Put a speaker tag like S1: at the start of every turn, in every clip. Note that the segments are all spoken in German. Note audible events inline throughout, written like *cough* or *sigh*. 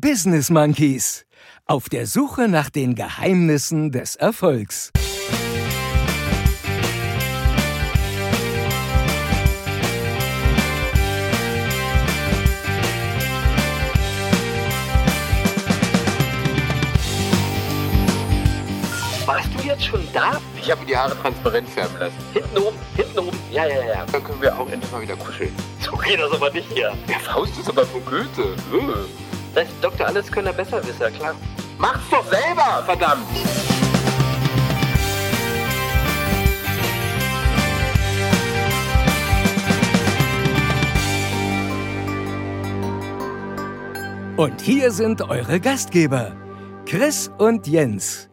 S1: Business Monkeys. Auf der Suche nach den Geheimnissen des Erfolgs.
S2: Warst du jetzt schon da?
S3: Ich habe mir die Haare transparent färben lassen.
S2: Hinten oben, hinten oben. Ja, ja, ja.
S3: Dann können wir auch endlich mal wieder kuscheln.
S2: So geht das aber nicht hier.
S3: Der Faust ist aber von Goethe. Äh.
S2: Das heißt, Dr. Alles können besser wissen, klar.
S3: Mach's doch selber, verdammt!
S1: Und hier sind eure Gastgeber, Chris und Jens,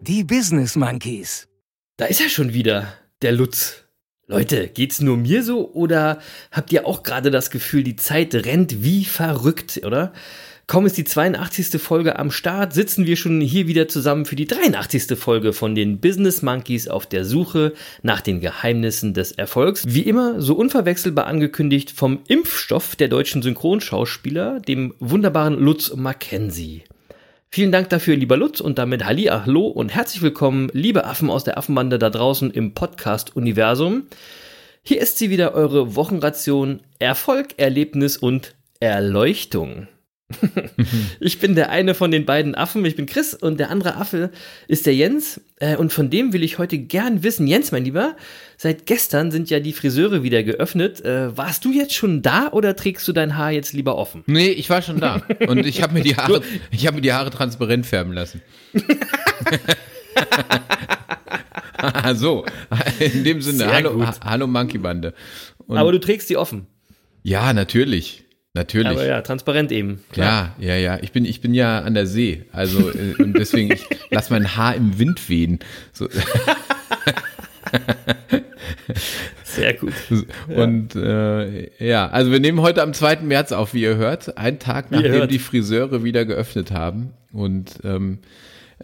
S1: die Business Monkeys.
S4: Da ist er schon wieder, der Lutz. Leute, geht's nur mir so oder habt ihr auch gerade das Gefühl, die Zeit rennt wie verrückt, oder? Kaum ist die 82. Folge am Start, sitzen wir schon hier wieder zusammen für die 83. Folge von den Business Monkeys auf der Suche nach den Geheimnissen des Erfolgs. Wie immer, so unverwechselbar angekündigt vom Impfstoff der deutschen Synchronschauspieler, dem wunderbaren Lutz Mackenzie. Vielen Dank dafür, lieber Lutz, und damit Halli, Hallo und herzlich willkommen, liebe Affen aus der Affenbande da draußen im Podcast-Universum. Hier ist sie wieder, eure Wochenration Erfolg, Erlebnis und Erleuchtung. *laughs* ich bin der eine von den beiden Affen, ich bin Chris und der andere Affe ist der Jens äh, und von dem will ich heute gern wissen. Jens, mein Lieber, seit gestern sind ja die Friseure wieder geöffnet. Äh, warst du jetzt schon da oder trägst du dein Haar jetzt lieber offen?
S3: Nee, ich war schon da und ich habe mir die *laughs* Haare, ich habe mir die Haare transparent färben lassen. *laughs* so, in dem Sinne, hallo, hallo Monkey Bande. Und
S4: Aber du trägst die offen.
S3: ja, natürlich, natürlich.
S4: Aber ja, transparent eben. Klar.
S3: Ja, ja, ja. Ich bin, ich bin ja an der See. Also, äh, und deswegen, ich lasse mein Haar im Wind wehen. So, *laughs*
S4: Sehr gut.
S3: Und äh, ja, also wir nehmen heute am 2. März auf, wie ihr hört. Einen Tag nachdem
S4: hört.
S3: die Friseure wieder geöffnet haben. Und ähm,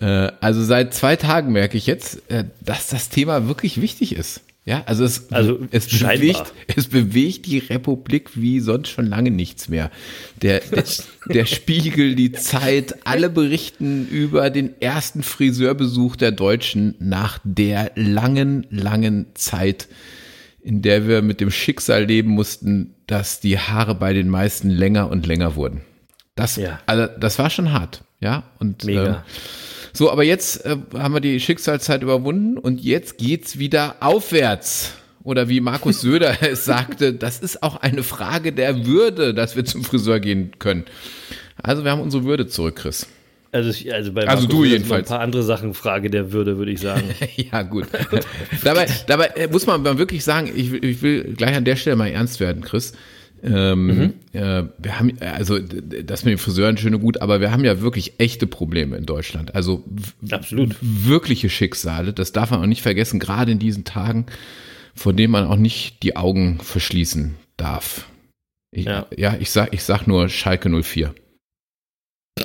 S3: äh, also seit zwei Tagen merke ich jetzt, äh, dass das Thema wirklich wichtig ist. Ja, also es,
S4: Also
S3: es, bewegt, *laughs* es bewegt die Republik wie sonst schon lange nichts mehr. Der, der, *laughs* der Spiegel, die Zeit, alle berichten über den ersten Friseurbesuch der Deutschen nach der langen, langen Zeit, in der wir mit dem Schicksal leben mussten, dass die Haare bei den meisten länger und länger wurden. Das,
S4: Ja.
S3: also, das war schon hart, ja. Und
S4: Mega.
S3: Ähm, so, aber jetzt äh, haben wir die Schicksalszeit überwunden und jetzt geht's wieder aufwärts. Oder wie Markus Söder *laughs* es sagte, das ist auch eine Frage der Würde, dass wir zum Friseur gehen können. Also wir haben unsere Würde zurück, Chris.
S4: Also, ich- also bei
S3: Also du jedenfalls.
S4: Ein paar andere Sachen Frage der Würde, würde ich sagen. *laughs*
S3: Ja, gut. dabei, dabei äh, muss man wirklich sagen, ich, ich will gleich an der Stelle mal ernst werden, Chris. Ähm, äh, wir haben, also das mit den Friseuren schön und gut, aber wir haben ja wirklich echte Probleme in Deutschland. Also
S4: Absolut.
S3: wirkliche Schicksale, das darf man auch nicht vergessen, gerade in diesen Tagen, von denen man auch nicht die Augen verschließen darf. Ich, ja.
S4: Ja.
S3: ich sag, ich sag nur Schalke 04. *laughs*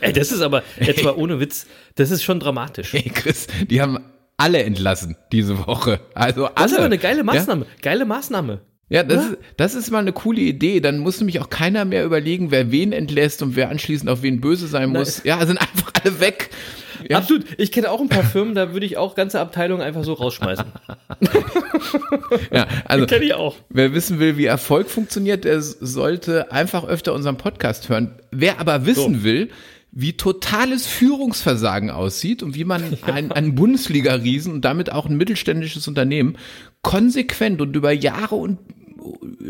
S4: Ey, das ist aber, jetzt mal ohne Witz, das ist schon dramatisch.
S3: Hey Chris, die haben alle entlassen diese Woche. Also alle.
S4: Das ist aber eine geile
S3: Ja?
S4: Maßnahme. Geile Maßnahme.
S3: Ja, das, ist, das ist mal eine coole Idee. Dann muss nämlich auch keiner mehr überlegen, wer wen entlässt und wer anschließend auf wen böse sein muss. Ja, sind einfach alle weg. Ja.
S4: Absolut. Ich kenne auch ein paar Firmen, da würde ich auch ganze Abteilungen einfach so rausschmeißen. *laughs*
S3: Ja, also
S4: Kenne ich auch.
S3: wer wissen will, wie Erfolg funktioniert, der sollte einfach öfter unseren Podcast hören. Wer aber wissen
S4: So.
S3: will, wie totales Führungsversagen aussieht und wie man *laughs* ein, einen Bundesliga-Riesen und damit auch ein mittelständisches Unternehmen konsequent und über Jahre und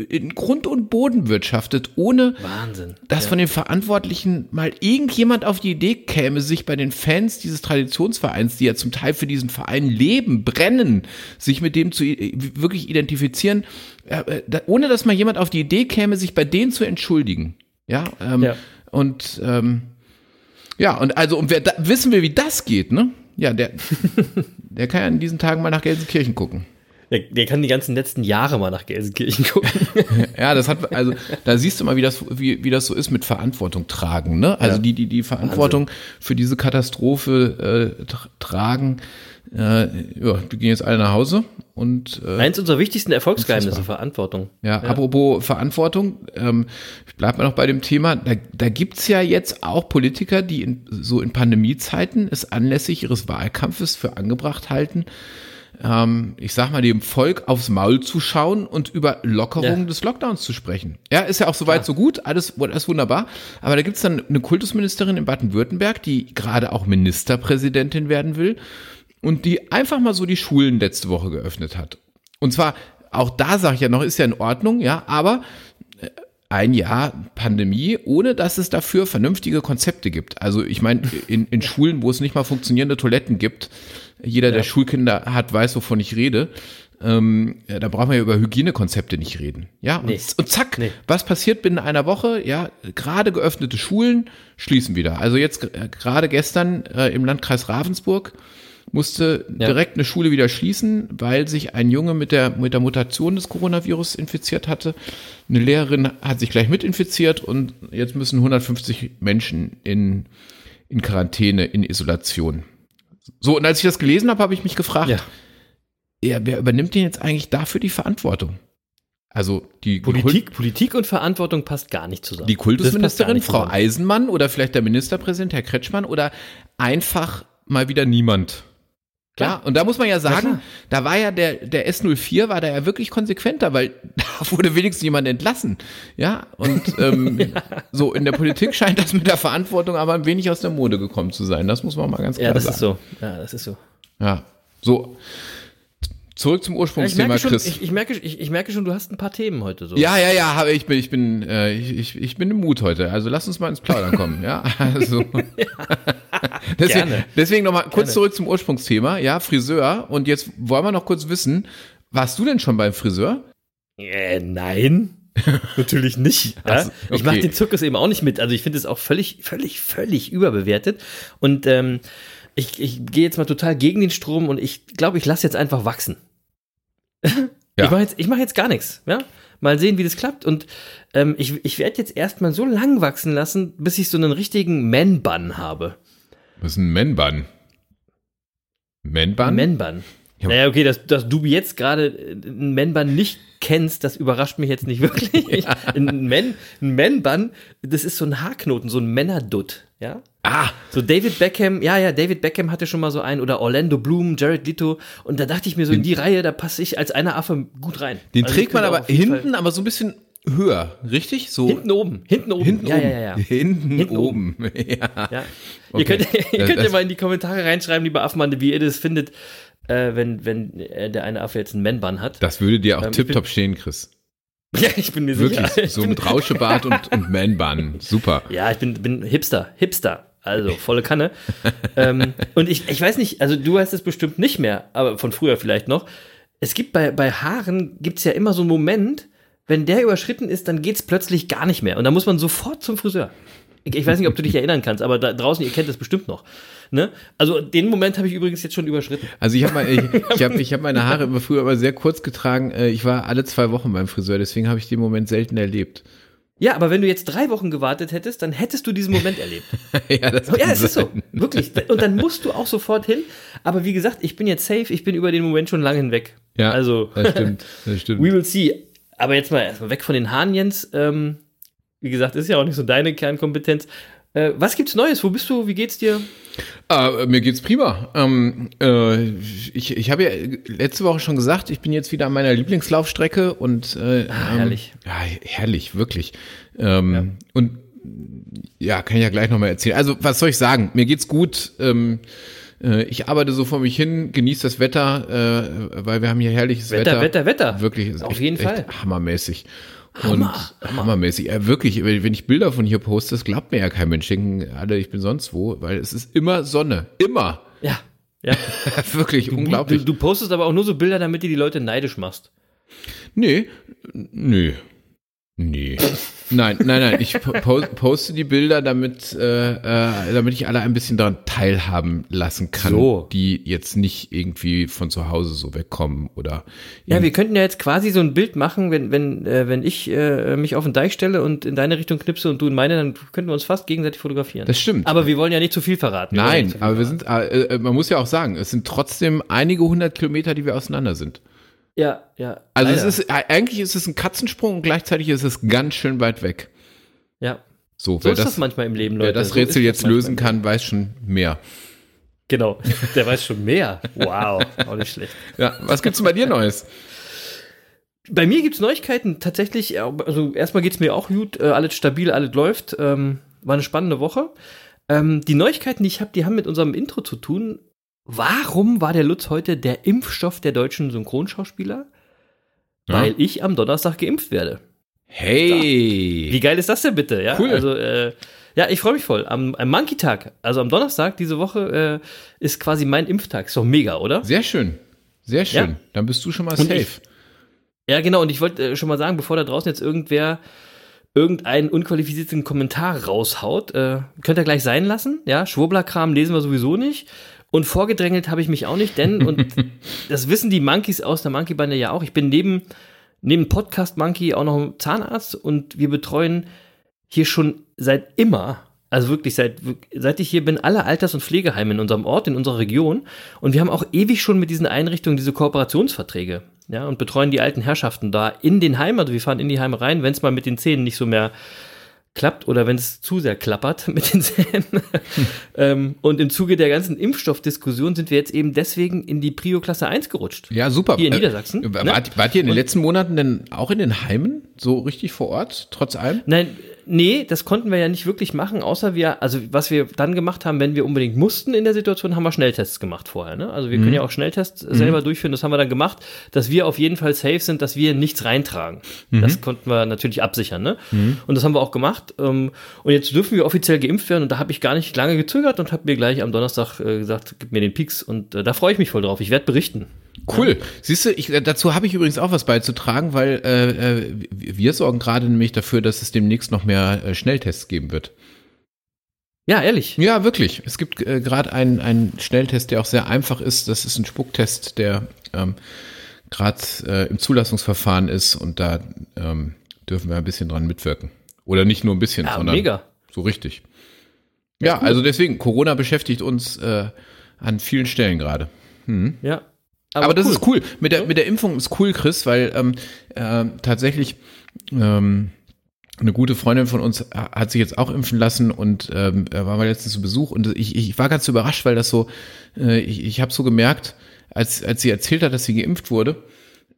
S3: in Grund und Boden wirtschaftet, ohne
S4: Wahnsinn.
S3: dass von den Verantwortlichen mal irgendjemand auf die Idee käme, sich bei den Fans dieses Traditionsvereins, die ja zum Teil für diesen Verein leben, brennen, sich mit dem zu i- wirklich identifizieren, äh, äh, ohne dass mal jemand auf die Idee käme, sich bei denen zu entschuldigen. Ja, ähm,
S4: Ja.
S3: und ähm, ja, und also, und wer da, wissen will, wie das geht, ne? Ja, der, *laughs* der kann ja in diesen Tagen mal nach Gelsenkirchen gucken.
S4: Der, der kann die ganzen letzten Jahre mal nach Gelsenkirchen gucken. *laughs*
S3: Ja, das hat, also da siehst du mal, wie das, wie, wie das so ist mit Verantwortung tragen, ne? Also
S4: Ja.
S3: die, die die Verantwortung für diese Katastrophe äh, tra- tragen, äh, ja, die gehen jetzt alle nach Hause und äh,
S4: Eins unserer wichtigsten Erfolgsgeheimnisse. Verantwortung.
S3: Ja, apropos Verantwortung, ähm, ich bleib mal noch bei dem Thema, da, da gibt's ja jetzt auch Politiker, die in, so in Pandemiezeiten es anlässlich ihres Wahlkampfes für angebracht halten, ähm, ich sag mal, dem Volk aufs Maul zu schauen und über Lockerung
S4: Ja.
S3: des Lockdowns zu sprechen. Ja, ist ja auch soweit so gut, alles, alles wunderbar. Aber da gibt's dann eine Kultusministerin in Baden-Württemberg, die gerade auch Ministerpräsidentin werden will und die einfach mal so die Schulen letzte Woche geöffnet hat. Und zwar, auch da sage ich ja noch, ist ja in Ordnung, ja, aber ein Jahr Pandemie, ohne dass es dafür vernünftige Konzepte gibt. Also ich meine, in, in Schulen, wo es nicht mal funktionierende Toiletten gibt, jeder, der Schulkinder hat, weiß, wovon ich rede. Ähm, ja, da brauchen wir ja über Hygienekonzepte nicht reden. Ja, und,
S4: Nee.
S3: und zack,
S4: Nee.
S3: was passiert binnen einer Woche? Ja, gerade geöffnete Schulen schließen wieder. Also jetzt äh, gerade gestern äh, im Landkreis Ravensburg musste
S4: Ja.
S3: direkt eine Schule wieder schließen, weil sich ein Junge mit der, mit der Mutation des Coronavirus infiziert hatte. Eine Lehrerin hat sich gleich mit infiziert und jetzt müssen 150 Menschen in, in Quarantäne, in Isolation. So, und als ich das gelesen habe, habe ich mich gefragt,
S4: Ja.
S3: ja, wer übernimmt denn jetzt eigentlich dafür die Verantwortung? Also die
S4: Politik, Politik und Verantwortung passt gar nicht zusammen.
S3: die Kultusministerin, Frau. Eisenmann oder vielleicht der Ministerpräsident, Herr Kretschmann oder einfach mal wieder niemand.
S4: Klar.
S3: Ja, und da muss man ja sagen,
S4: klar.
S3: da war ja der, der S04 war da ja wirklich konsequenter, weil *laughs* da wurde wenigstens jemand entlassen. Ja, und *laughs* ähm, so in der Politik scheint das mit der Verantwortung aber ein wenig aus der Mode gekommen zu sein. Das muss man mal ganz klar
S4: Ja, das
S3: sagen.
S4: ist so. Ja, das ist so.
S3: Ja, so. Zurück zum
S4: Ich
S3: Ursprungsthema,
S4: merke, schon,
S3: Chris.
S4: ich, ich, merke, ich, ich merke schon, du hast ein paar Themen heute so.
S3: Ja, ja, ja, ich bin, ich bin, äh, ich, ich, ich bin im Mut heute. Also lass uns mal ins Plaudern kommen, ja. *laughs* Also *laughs* deswegen,
S4: Gerne.
S3: deswegen noch mal kurz
S4: Gerne.
S3: zurück zum Ursprungsthema, ja, Friseur. Und jetzt wollen wir noch kurz wissen, warst du denn schon beim Friseur?
S4: Äh, nein. *laughs* Natürlich nicht. Ja?
S3: Also,
S4: Ich
S3: okay.
S4: mache den Zirkus eben auch nicht mit. Also ich finde es auch völlig, völlig, völlig überbewertet. Und ähm, ich, ich gehe jetzt mal total gegen den Strom und ich glaube, ich lasse jetzt einfach wachsen.
S3: Ja.
S4: Ich mache jetzt, ich mach jetzt gar nichts. Ja? Mal sehen, wie das klappt. Und ähm, ich, ich werde jetzt erstmal so lang wachsen lassen, bis ich so einen richtigen Man-Bun habe.
S3: Was ist ein Man-Bun? Man-Bun?
S4: Man-Bun.
S3: Ja.
S4: Naja, okay, dass, dass du jetzt gerade äh, einen Man-Bun nicht kennst, das überrascht mich jetzt nicht wirklich. *laughs* Ein Man- ein Man-Bun, das ist so ein Haarknoten, so ein Männerdutt, ja?
S3: ah,
S4: So David Beckham, ja, ja, David Beckham hatte schon mal so einen oder Orlando Bloom, Jared Leto und da dachte ich mir so, in die Reihe, da passe ich als einer Affe gut rein.
S3: den
S4: Also
S3: trägt man aber hinten, aber so ein bisschen höher, richtig? So
S4: Fall- hinten oben, hinten oben.
S3: hinten
S4: ja,
S3: oben.
S4: ja, ja, ja.
S3: Hinten,
S4: Hinten
S3: oben. *laughs* Ja.
S4: Ja.
S3: Okay. *laughs*
S4: Ihr könnt, ihr könnt ja mal in die Kommentare reinschreiben, lieber Affenmann, wie ihr das findet, äh, wenn, wenn äh, der eine Affe jetzt einen Man-Bun hat.
S3: Das würde dir auch
S4: Ähm, ich
S3: tipptopp stehen, Chris.
S4: Ja, ich bin mir sicher.
S3: Wirklich,
S4: Ich
S3: so mit Rauschebart und, und Man-Bun. Super.
S4: Ja, ich bin, bin Hipster, Hipster. Also volle Kanne. ähm, und ich, ich weiß nicht, also du hast es bestimmt nicht mehr, aber von früher vielleicht noch. Es gibt bei, bei Haaren, gibt es ja immer so einen Moment, wenn der überschritten ist, dann geht es plötzlich gar nicht mehr. Und dann muss man sofort zum Friseur. Ich, weiß nicht, ob du dich erinnern kannst, aber da draußen, ihr kennt das bestimmt noch. Ne? Also den Moment habe ich übrigens jetzt schon überschritten.
S3: Also ich habe ich, *laughs* ich hab, ich hab meine Haare immer früher aber sehr kurz getragen. Äh, Ich war alle zwei Wochen beim Friseur, deswegen habe ich den Moment selten erlebt.
S4: Ja, aber wenn du jetzt drei Wochen gewartet hättest, dann hättest du diesen Moment erlebt. *laughs*
S3: ja, das
S4: Ja, es ist so. Wirklich. Und dann musst du auch sofort hin. Aber wie gesagt, ich bin jetzt safe, ich bin über den Moment schon lange hinweg.
S3: Ja,
S4: Also,
S3: das stimmt. Das *laughs* stimmt.
S4: we will see. Aber jetzt mal erstmal weg von den Haaren, Jens. Ähm, wie gesagt, ist ja auch nicht so deine Kernkompetenz. Äh, was gibt's Neues? Wo bist du? Wie geht's dir?
S3: Ah, mir geht's prima. Ähm, äh, ich ich habe ja letzte Woche schon gesagt, ich bin jetzt wieder an meiner Lieblingslaufstrecke und äh,
S4: Ah,
S3: ähm,
S4: herrlich.
S3: Ja, herrlich, wirklich. Ähm, Und ja, kann ich ja gleich nochmal erzählen. Also, was soll ich sagen? Mir geht's gut. Ähm, äh, ich arbeite so vor mich hin, genieße das Wetter, äh, weil wir haben hier herrliches
S4: Wetter,
S3: Wetter.
S4: Wetter, Wetter.
S3: Wirklich, ist
S4: Auf
S3: echt,
S4: jeden Fall.
S3: hammermäßig.
S4: Hammer,
S3: und hammermäßig. Ja, wirklich, wenn ich Bilder von hier poste, das glaubt mir ja kein Mensch. Denken alle, ich bin sonst wo, weil es ist immer Sonne. Immer.
S4: Ja. Ja. *laughs*
S3: wirklich
S4: Du,
S3: unglaublich.
S4: du postest aber auch nur so Bilder, damit du die Leute neidisch machst.
S3: nee, nee. Nee. Nein, nein, nein. Ich po poste die Bilder, damit, äh, äh, damit ich alle ein bisschen daran teilhaben lassen kann,
S4: So.
S3: die jetzt nicht irgendwie von zu Hause so wegkommen oder.
S4: Ja, wir könnten ja jetzt quasi so ein Bild machen, wenn, wenn, äh, wenn ich äh, mich auf den Deich stelle und in deine Richtung knipse und du in meine, dann könnten wir uns fast gegenseitig fotografieren.
S3: Das stimmt.
S4: Aber wir wollen ja nicht zu viel verraten. Wir
S3: Nein,
S4: viel
S3: aber wir
S4: verraten.
S3: sind, äh, äh, man muss ja auch sagen, es sind trotzdem einige hundert Kilometer, die wir auseinander sind.
S4: Ja, ja.
S3: Also
S4: leider.
S3: es ist, äh, eigentlich ist es ein Katzensprung und gleichzeitig ist es ganz schön weit weg.
S4: Ja.
S3: So,
S4: So
S3: wer
S4: ist das,
S3: das,
S4: manchmal im Leben, Leute.
S3: wer das
S4: So
S3: Rätsel jetzt lösen kann, weiß schon mehr.
S4: Genau. Der weiß schon mehr. Wow. Auch nicht schlecht.
S3: Ja, was gibt's denn bei dir Neues?
S4: Bei mir gibt's Neuigkeiten. Tatsächlich, äh, also erstmal geht's mir auch gut. Äh, alles stabil, alles läuft. Ähm, war eine spannende Woche. Ähm, die Neuigkeiten, die ich habe, die haben mit unserem Intro zu tun. Warum war der Lutz heute der Impfstoff der deutschen Synchronschauspieler? Weil ich am Donnerstag geimpft werde.
S3: Hey!
S4: Wie geil ist das denn bitte? Ja,
S3: Cool.
S4: Also, äh, ja, ich freue mich voll. Am, am Monkey-Tag, also am Donnerstag diese Woche, äh, ist quasi mein Impftag. Ist doch mega, oder?
S3: Sehr schön. Sehr schön.
S4: Ja.
S3: Dann bist du schon mal
S4: Und
S3: safe.
S4: ich- Ja, genau. Und ich wollte äh, schon mal sagen, bevor da draußen jetzt irgendwer irgendeinen unqualifizierten Kommentar raushaut, äh, könnt ihr gleich sein lassen. Ja, Schwurblerkram lesen wir sowieso nicht. Und vorgedrängelt habe ich mich auch nicht, denn, und *laughs* das wissen die Monkeys aus der Monkey-Bande ja auch, ich bin neben, neben Podcast Monkey auch noch Zahnarzt und wir betreuen hier schon seit immer, also wirklich seit, seit ich hier bin, alle Alters- und Pflegeheime in unserem Ort, in unserer Region. Und wir haben auch ewig schon mit diesen Einrichtungen diese Kooperationsverträge. Ja, und betreuen die alten Herrschaften da in den Heimen. Also wir fahren in die Heime rein, wenn es mal mit den Zähnen nicht so mehr klappt oder wenn es zu sehr klappert mit den Zähnen. *laughs* ähm, und im Zuge der ganzen Impfstoffdiskussion sind wir jetzt eben deswegen in die Prio-Klasse 1 gerutscht.
S3: Ja, super.
S4: Hier in
S3: Äh,
S4: Niedersachsen,
S3: Wart,
S4: ne?
S3: wart ihr in den letzten Monaten denn auch in den Heimen? So richtig vor Ort, trotz allem?
S4: Nein, nee, das konnten wir ja nicht wirklich machen, außer wir, also was wir dann gemacht haben, wenn wir unbedingt mussten in der Situation, haben wir Schnelltests gemacht vorher. Ne? Also wir können ja auch Schnelltests selber durchführen, das haben wir dann gemacht, dass wir auf jeden Fall safe sind, dass wir nichts reintragen. Das konnten wir natürlich absichern. Ne? Und das haben wir auch gemacht. Ähm, und jetzt dürfen wir offiziell geimpft werden und da habe ich gar nicht lange gezögert und habe mir gleich am Donnerstag äh, gesagt, gib mir den Peaks und äh, da freue ich mich voll drauf. Ich werde berichten.
S3: Cool. Siehst du, ich, äh, dazu habe ich übrigens auch was beizutragen, weil äh, äh, wir sorgen gerade nämlich dafür, dass es demnächst noch mehr äh, Schnelltests geben wird.
S4: Ja, ehrlich.
S3: Ja, wirklich. Es gibt äh, gerade einen, einen Schnelltest, der auch sehr einfach ist. Das ist ein Spucktest, der ähm, gerade äh, im Zulassungsverfahren ist und da ähm, dürfen wir ein bisschen dran mitwirken. Oder nicht nur ein bisschen,
S4: Ja,
S3: sondern
S4: mega.
S3: so richtig. Ja, also deswegen, Corona beschäftigt uns äh, an vielen Stellen gerade.
S4: Ja.
S3: Aber, das ist cool. Mit der, mit der Impfung ist cool, Chris, weil ähm, äh, tatsächlich ähm, eine gute Freundin von uns hat sich jetzt auch impfen lassen und ähm, er war mal letztens zu Besuch und ich, ich war ganz überrascht, weil das so, äh, ich, ich habe so gemerkt, als, als sie erzählt hat, dass sie geimpft wurde,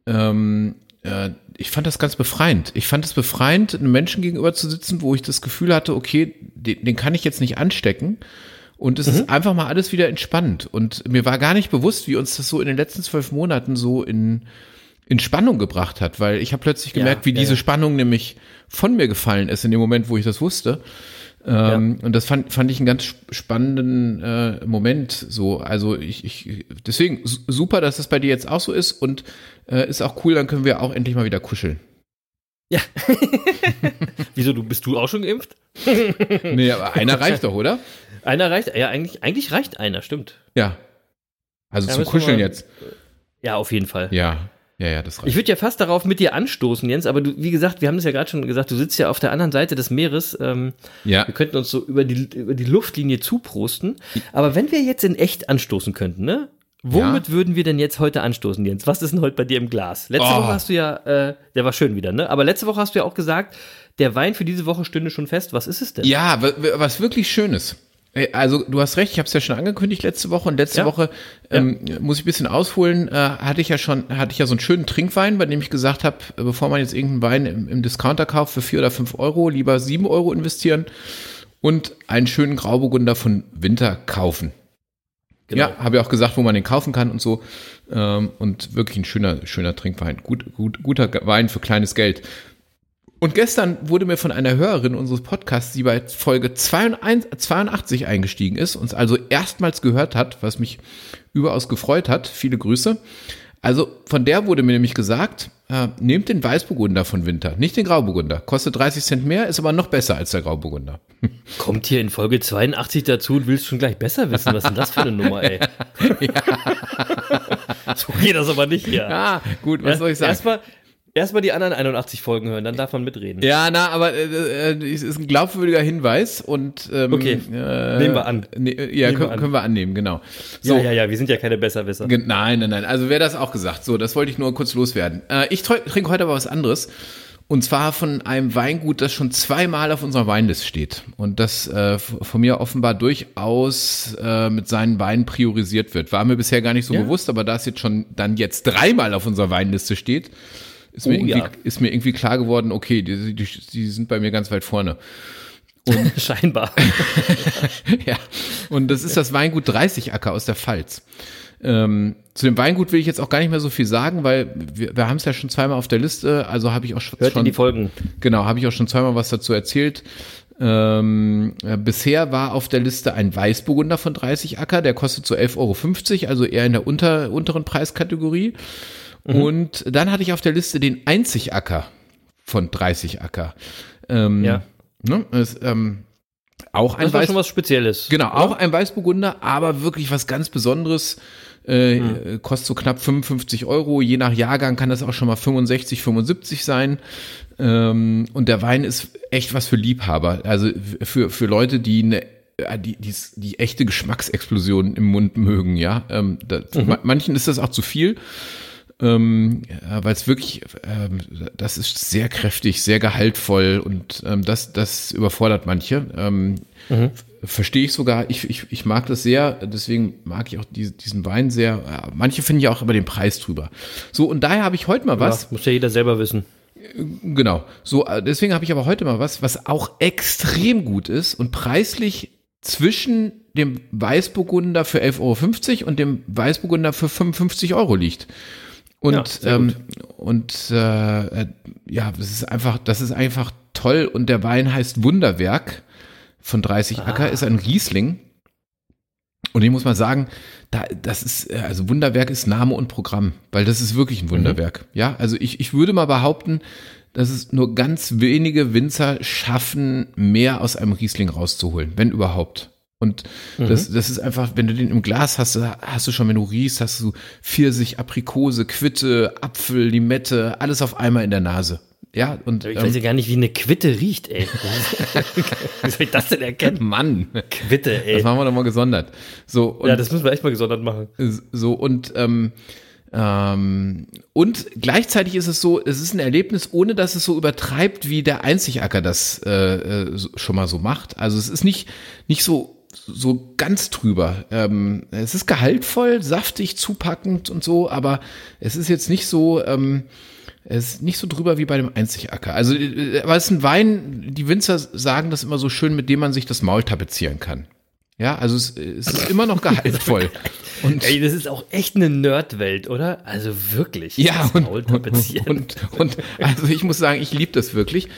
S3: ähm, äh, ich fand das ganz befreiend. Ich fand es befreiend, einem Menschen gegenüber zu sitzen, wo ich das Gefühl hatte, okay, den, den kann ich jetzt nicht anstecken. Und es ist einfach mal alles wieder entspannt. Und mir war gar nicht bewusst, wie uns das so in den letzten zwölf Monaten so in, in Spannung gebracht hat, weil ich habe plötzlich
S4: Ja,
S3: gemerkt, wie
S4: ja,
S3: diese
S4: ja.
S3: Spannung nämlich von mir gefallen ist in dem Moment, wo ich das wusste. Ähm, Und das fand, fand ich einen ganz sp- spannenden äh, Moment. So, also ich, ich deswegen su- super, dass das bei dir jetzt auch so ist und äh, ist auch cool. Dann können wir auch endlich mal wieder kuscheln.
S4: Ja. *laughs* Wieso, du bist du auch schon geimpft?
S3: Nee, aber *laughs* einer reicht doch, oder?
S4: Einer reicht, ja, eigentlich, eigentlich reicht einer, stimmt.
S3: Ja. Also
S4: Ja,
S3: zum Kuscheln
S4: mal-
S3: jetzt.
S4: Ja, auf jeden Fall.
S3: Ja, ja, ja, das
S4: Ich
S3: reicht.
S4: würde ja fast darauf mit dir anstoßen, Jens, aber du, wie gesagt, wir haben das ja gerade schon gesagt, du sitzt ja auf der anderen Seite des Meeres. Ähm,
S3: Ja,
S4: wir könnten uns so über die, über die Luftlinie zuprosten. Aber wenn wir jetzt in echt anstoßen könnten, ne? Womit würden wir denn jetzt heute anstoßen, Jens? Was ist denn heute bei dir im Glas? Letzte
S3: Oh.
S4: Woche hast du ja, äh, der war schön wieder, ne? Aber letzte Woche hast du ja auch gesagt, der Wein für diese Woche stünde schon fest. Was ist es denn?
S3: Ja, wa- wa- was wirklich Schönes. Ey, Also du hast recht, ich habe es ja schon angekündigt letzte Woche und letzte
S4: Ja.
S3: Woche ähm, muss ich ein bisschen ausholen, äh, hatte ich ja schon, hatte ich ja so einen schönen Trinkwein, bei dem ich gesagt habe, bevor man jetzt irgendeinen Wein im, im Discounter kauft für vier oder fünf Euro, lieber sieben Euro investieren und einen schönen Grauburgunder von Winter kaufen.
S4: Genau.
S3: Ja, habe ich auch gesagt, wo man den kaufen kann und so. Ähm, und wirklich ein schöner, schöner Trinkwein. Gut, gut, guter Wein für kleines Geld. Und gestern wurde mir von einer Hörerin unseres Podcasts, die bei Folge 82 82 eingestiegen ist, uns also erstmals gehört hat, was mich überaus gefreut hat, viele Grüße, Also von der wurde mir nämlich gesagt, äh, nehmt den Weißburgunder von Winter, nicht den Grauburgunder. Kostet 30 Cent mehr, ist aber noch besser als der Grauburgunder. *laughs*
S4: Kommt hier in Folge 82 dazu und willst schon gleich besser wissen. Was ist denn das für eine Nummer, ey? *laughs* *laughs* so geht das aber nicht hier.
S3: Ah, gut, was soll ich sagen?
S4: Erstmal Erstmal die anderen 81 Folgen hören, dann darf man mitreden.
S3: Ja, na, aber äh, äh, es ist ein glaubwürdiger Hinweis und ähm,
S4: Okay,
S3: äh,
S4: nehmen wir an.
S3: Ne, ja,
S4: Nehmen wir
S3: können,
S4: an.
S3: können wir annehmen, genau.
S4: ja, ja, ja, wir sind ja keine Besserwisser.
S3: Nein, nein, nein. Also wer das auch gesagt. So, das wollte ich nur kurz loswerden. Äh, ich tr- trinke heute aber was anderes. Und zwar von einem Weingut, das schon zweimal auf unserer Weinliste steht. Und das äh, von mir offenbar durchaus äh, mit seinen Weinen priorisiert wird. War mir bisher gar nicht so
S4: Ja.
S3: bewusst, aber da es jetzt schon dann jetzt dreimal auf unserer Weinliste steht, ist, mir,
S4: Oh,
S3: irgendwie,
S4: ja.
S3: ist mir irgendwie klar geworden, okay, die, die, die sind bei mir ganz weit vorne. *laughs*
S4: Scheinbar. *laughs*
S3: ja, und das ist das Weingut 30 Acker aus der Pfalz. Ähm, zu dem Weingut will ich jetzt auch gar nicht mehr so viel sagen, weil wir, wir haben es ja schon zweimal auf der Liste, also habe ich auch schon,
S4: Hört
S3: schon
S4: die Folgen.
S3: genau, habe ich auch schon zweimal was dazu erzählt. Ähm, äh, bisher war auf der Liste ein Weißburgunder von 30 Acker, der kostet so 11,50 Euro, also eher in der unter, unteren Preiskategorie.
S4: Mhm.
S3: Und dann hatte ich auf der Liste den Einzig Acker von 30 Acker. Ähm,
S4: Ja.
S3: Ne, ist, ähm, auch ein
S4: Das war
S3: Weiß
S4: schon was Spezielles.
S3: Genau, auch ein Weißburgunder, aber wirklich was ganz Besonderes. Äh,
S4: Hm.
S3: Kostet so knapp 55 Euro. Je nach Jahrgang kann das auch schon mal 65, 75 sein. Ähm, und der Wein ist echt was für Liebhaber. Also für, für Leute, die eine äh, die, die, die echte Geschmacksexplosion im Mund mögen, ja. Ähm, das, ma- Manchen ist das auch zu viel, ähm, ja, weil es wirklich, ähm, das ist sehr kräftig, sehr gehaltvoll und ähm, das, das überfordert manche. Ähm, Verstehe ich sogar. Ich, ich, ich mag das sehr, deswegen mag ich auch die, diesen Wein sehr. Äh, Manche finden ja auch über den Preis drüber. So, und daher habe ich heute mal was.
S4: Was? muss ja jeder selber wissen.
S3: Genau. So, äh, deswegen habe ich aber heute mal was, was auch extrem gut ist und preislich zwischen dem Weißburgunder für 11,50 Euro und dem Weißburgunder für 55 Euro liegt. Und,
S4: Ja,
S3: ähm, und äh, äh, ja, das ist einfach, das ist einfach toll. Und der Wein heißt Wunderwerk von 30 Acker, ist ein Riesling. Und ich muss mal sagen, da, das ist, äh, also Wunderwerk ist Name und Programm, weil das ist wirklich ein Wunderwerk. Ja, also ich, ich würde mal behaupten, dass es nur ganz wenige Winzer schaffen, mehr aus einem Riesling rauszuholen, wenn überhaupt. Und das, das ist einfach, wenn du den im Glas hast, hast du schon, wenn du riechst, hast du Pfirsich, Aprikose, Quitte, Apfel, Limette, alles auf einmal in der Nase. Ja, und
S4: Ich
S3: ähm,
S4: weiß ja gar nicht, wie eine Quitte riecht, ey. *laughs* wie soll ich das denn erkennen?
S3: Mann,
S4: Quitte,
S3: das
S4: ey.
S3: machen wir doch mal gesondert. So, und
S4: Ja, das müssen wir echt mal gesondert machen.
S3: So und ähm, ähm, und gleichzeitig ist es so, es ist ein Erlebnis, ohne dass es so übertreibt, wie der Einzigacker das äh, äh, schon mal so macht. Also es ist nicht nicht so so ganz drüber. Ähm, es ist gehaltvoll, saftig, zupackend und so, aber es ist jetzt nicht so. Ähm, es ist nicht so drüber wie bei dem Einzigacker. Also, äh, aber es ist ein Wein, die Winzer sagen das immer so schön, mit dem man sich das Maul tapezieren kann. Ja, also es, es ist immer noch gehaltvoll. *laughs* Und
S4: Ey, das ist auch echt eine Nerdwelt, oder? Also wirklich.
S3: ja, und,
S4: Maul
S3: und, und, und also ich muss sagen, ich liebe das wirklich.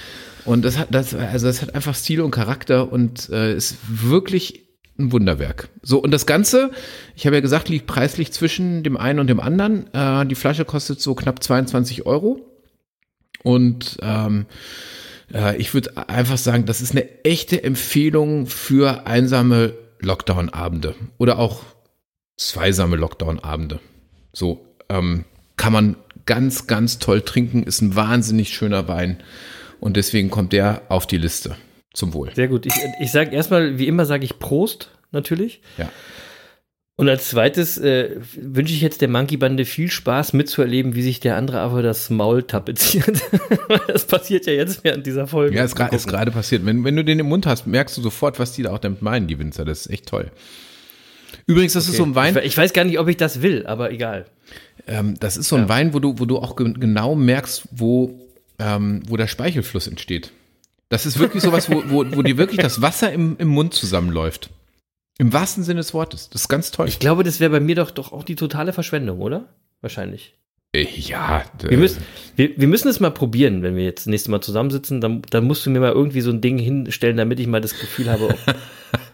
S3: Und das hat, das, also das hat einfach Stil und Charakter und äh, ist wirklich ein Wunderwerk. So, und das Ganze, ich habe ja gesagt, liegt preislich zwischen dem einen und dem anderen. Äh, die Flasche kostet so knapp 22 Euro. Und ähm, äh, ich würde einfach sagen, das ist eine echte Empfehlung für einsame Lockdown-Abende oder auch zweisame Lockdown-Abende. So ähm, kann man ganz, ganz toll trinken, ist ein wahnsinnig schöner Wein und deswegen kommt der auf die Liste. Zum Wohl.
S4: Sehr gut. Ich, ich sage erstmal, wie immer sage ich Prost, natürlich.
S3: Ja.
S4: Und als zweites äh, wünsche ich jetzt der Monkey-Bande viel Spaß mitzuerleben, wie sich der andere aber das Maul tapeziert. *laughs* das passiert ja jetzt während dieser Folge.
S3: Ja, ist, ist gerade passiert. Wenn, wenn du den im Mund hast, merkst du sofort, was die da auch damit meinen, die Winzer. Das ist echt toll. Übrigens, das ist so ein Wein,
S4: Ich, ich weiß gar nicht, ob ich das will, aber egal.
S3: ähm, das ist so ein Wein, wo du, wo du auch ge genau merkst, wo, ähm, wo der Speichelfluss entsteht. Das ist wirklich sowas, wo, wo, wo dir wirklich das Wasser im, im Mund zusammenläuft. Im wahrsten Sinne des Wortes. Das ist ganz toll.
S4: Ich glaube, das wäre bei mir doch, doch auch die totale Verschwendung, oder? Wahrscheinlich.
S3: Äh, ja, d-
S4: Wir müssen, wir, wir müssen es mal probieren, wenn wir jetzt das nächste Mal zusammensitzen. Dann, dann musst du mir mal irgendwie so ein Ding hinstellen, damit ich mal das Gefühl habe, *laughs*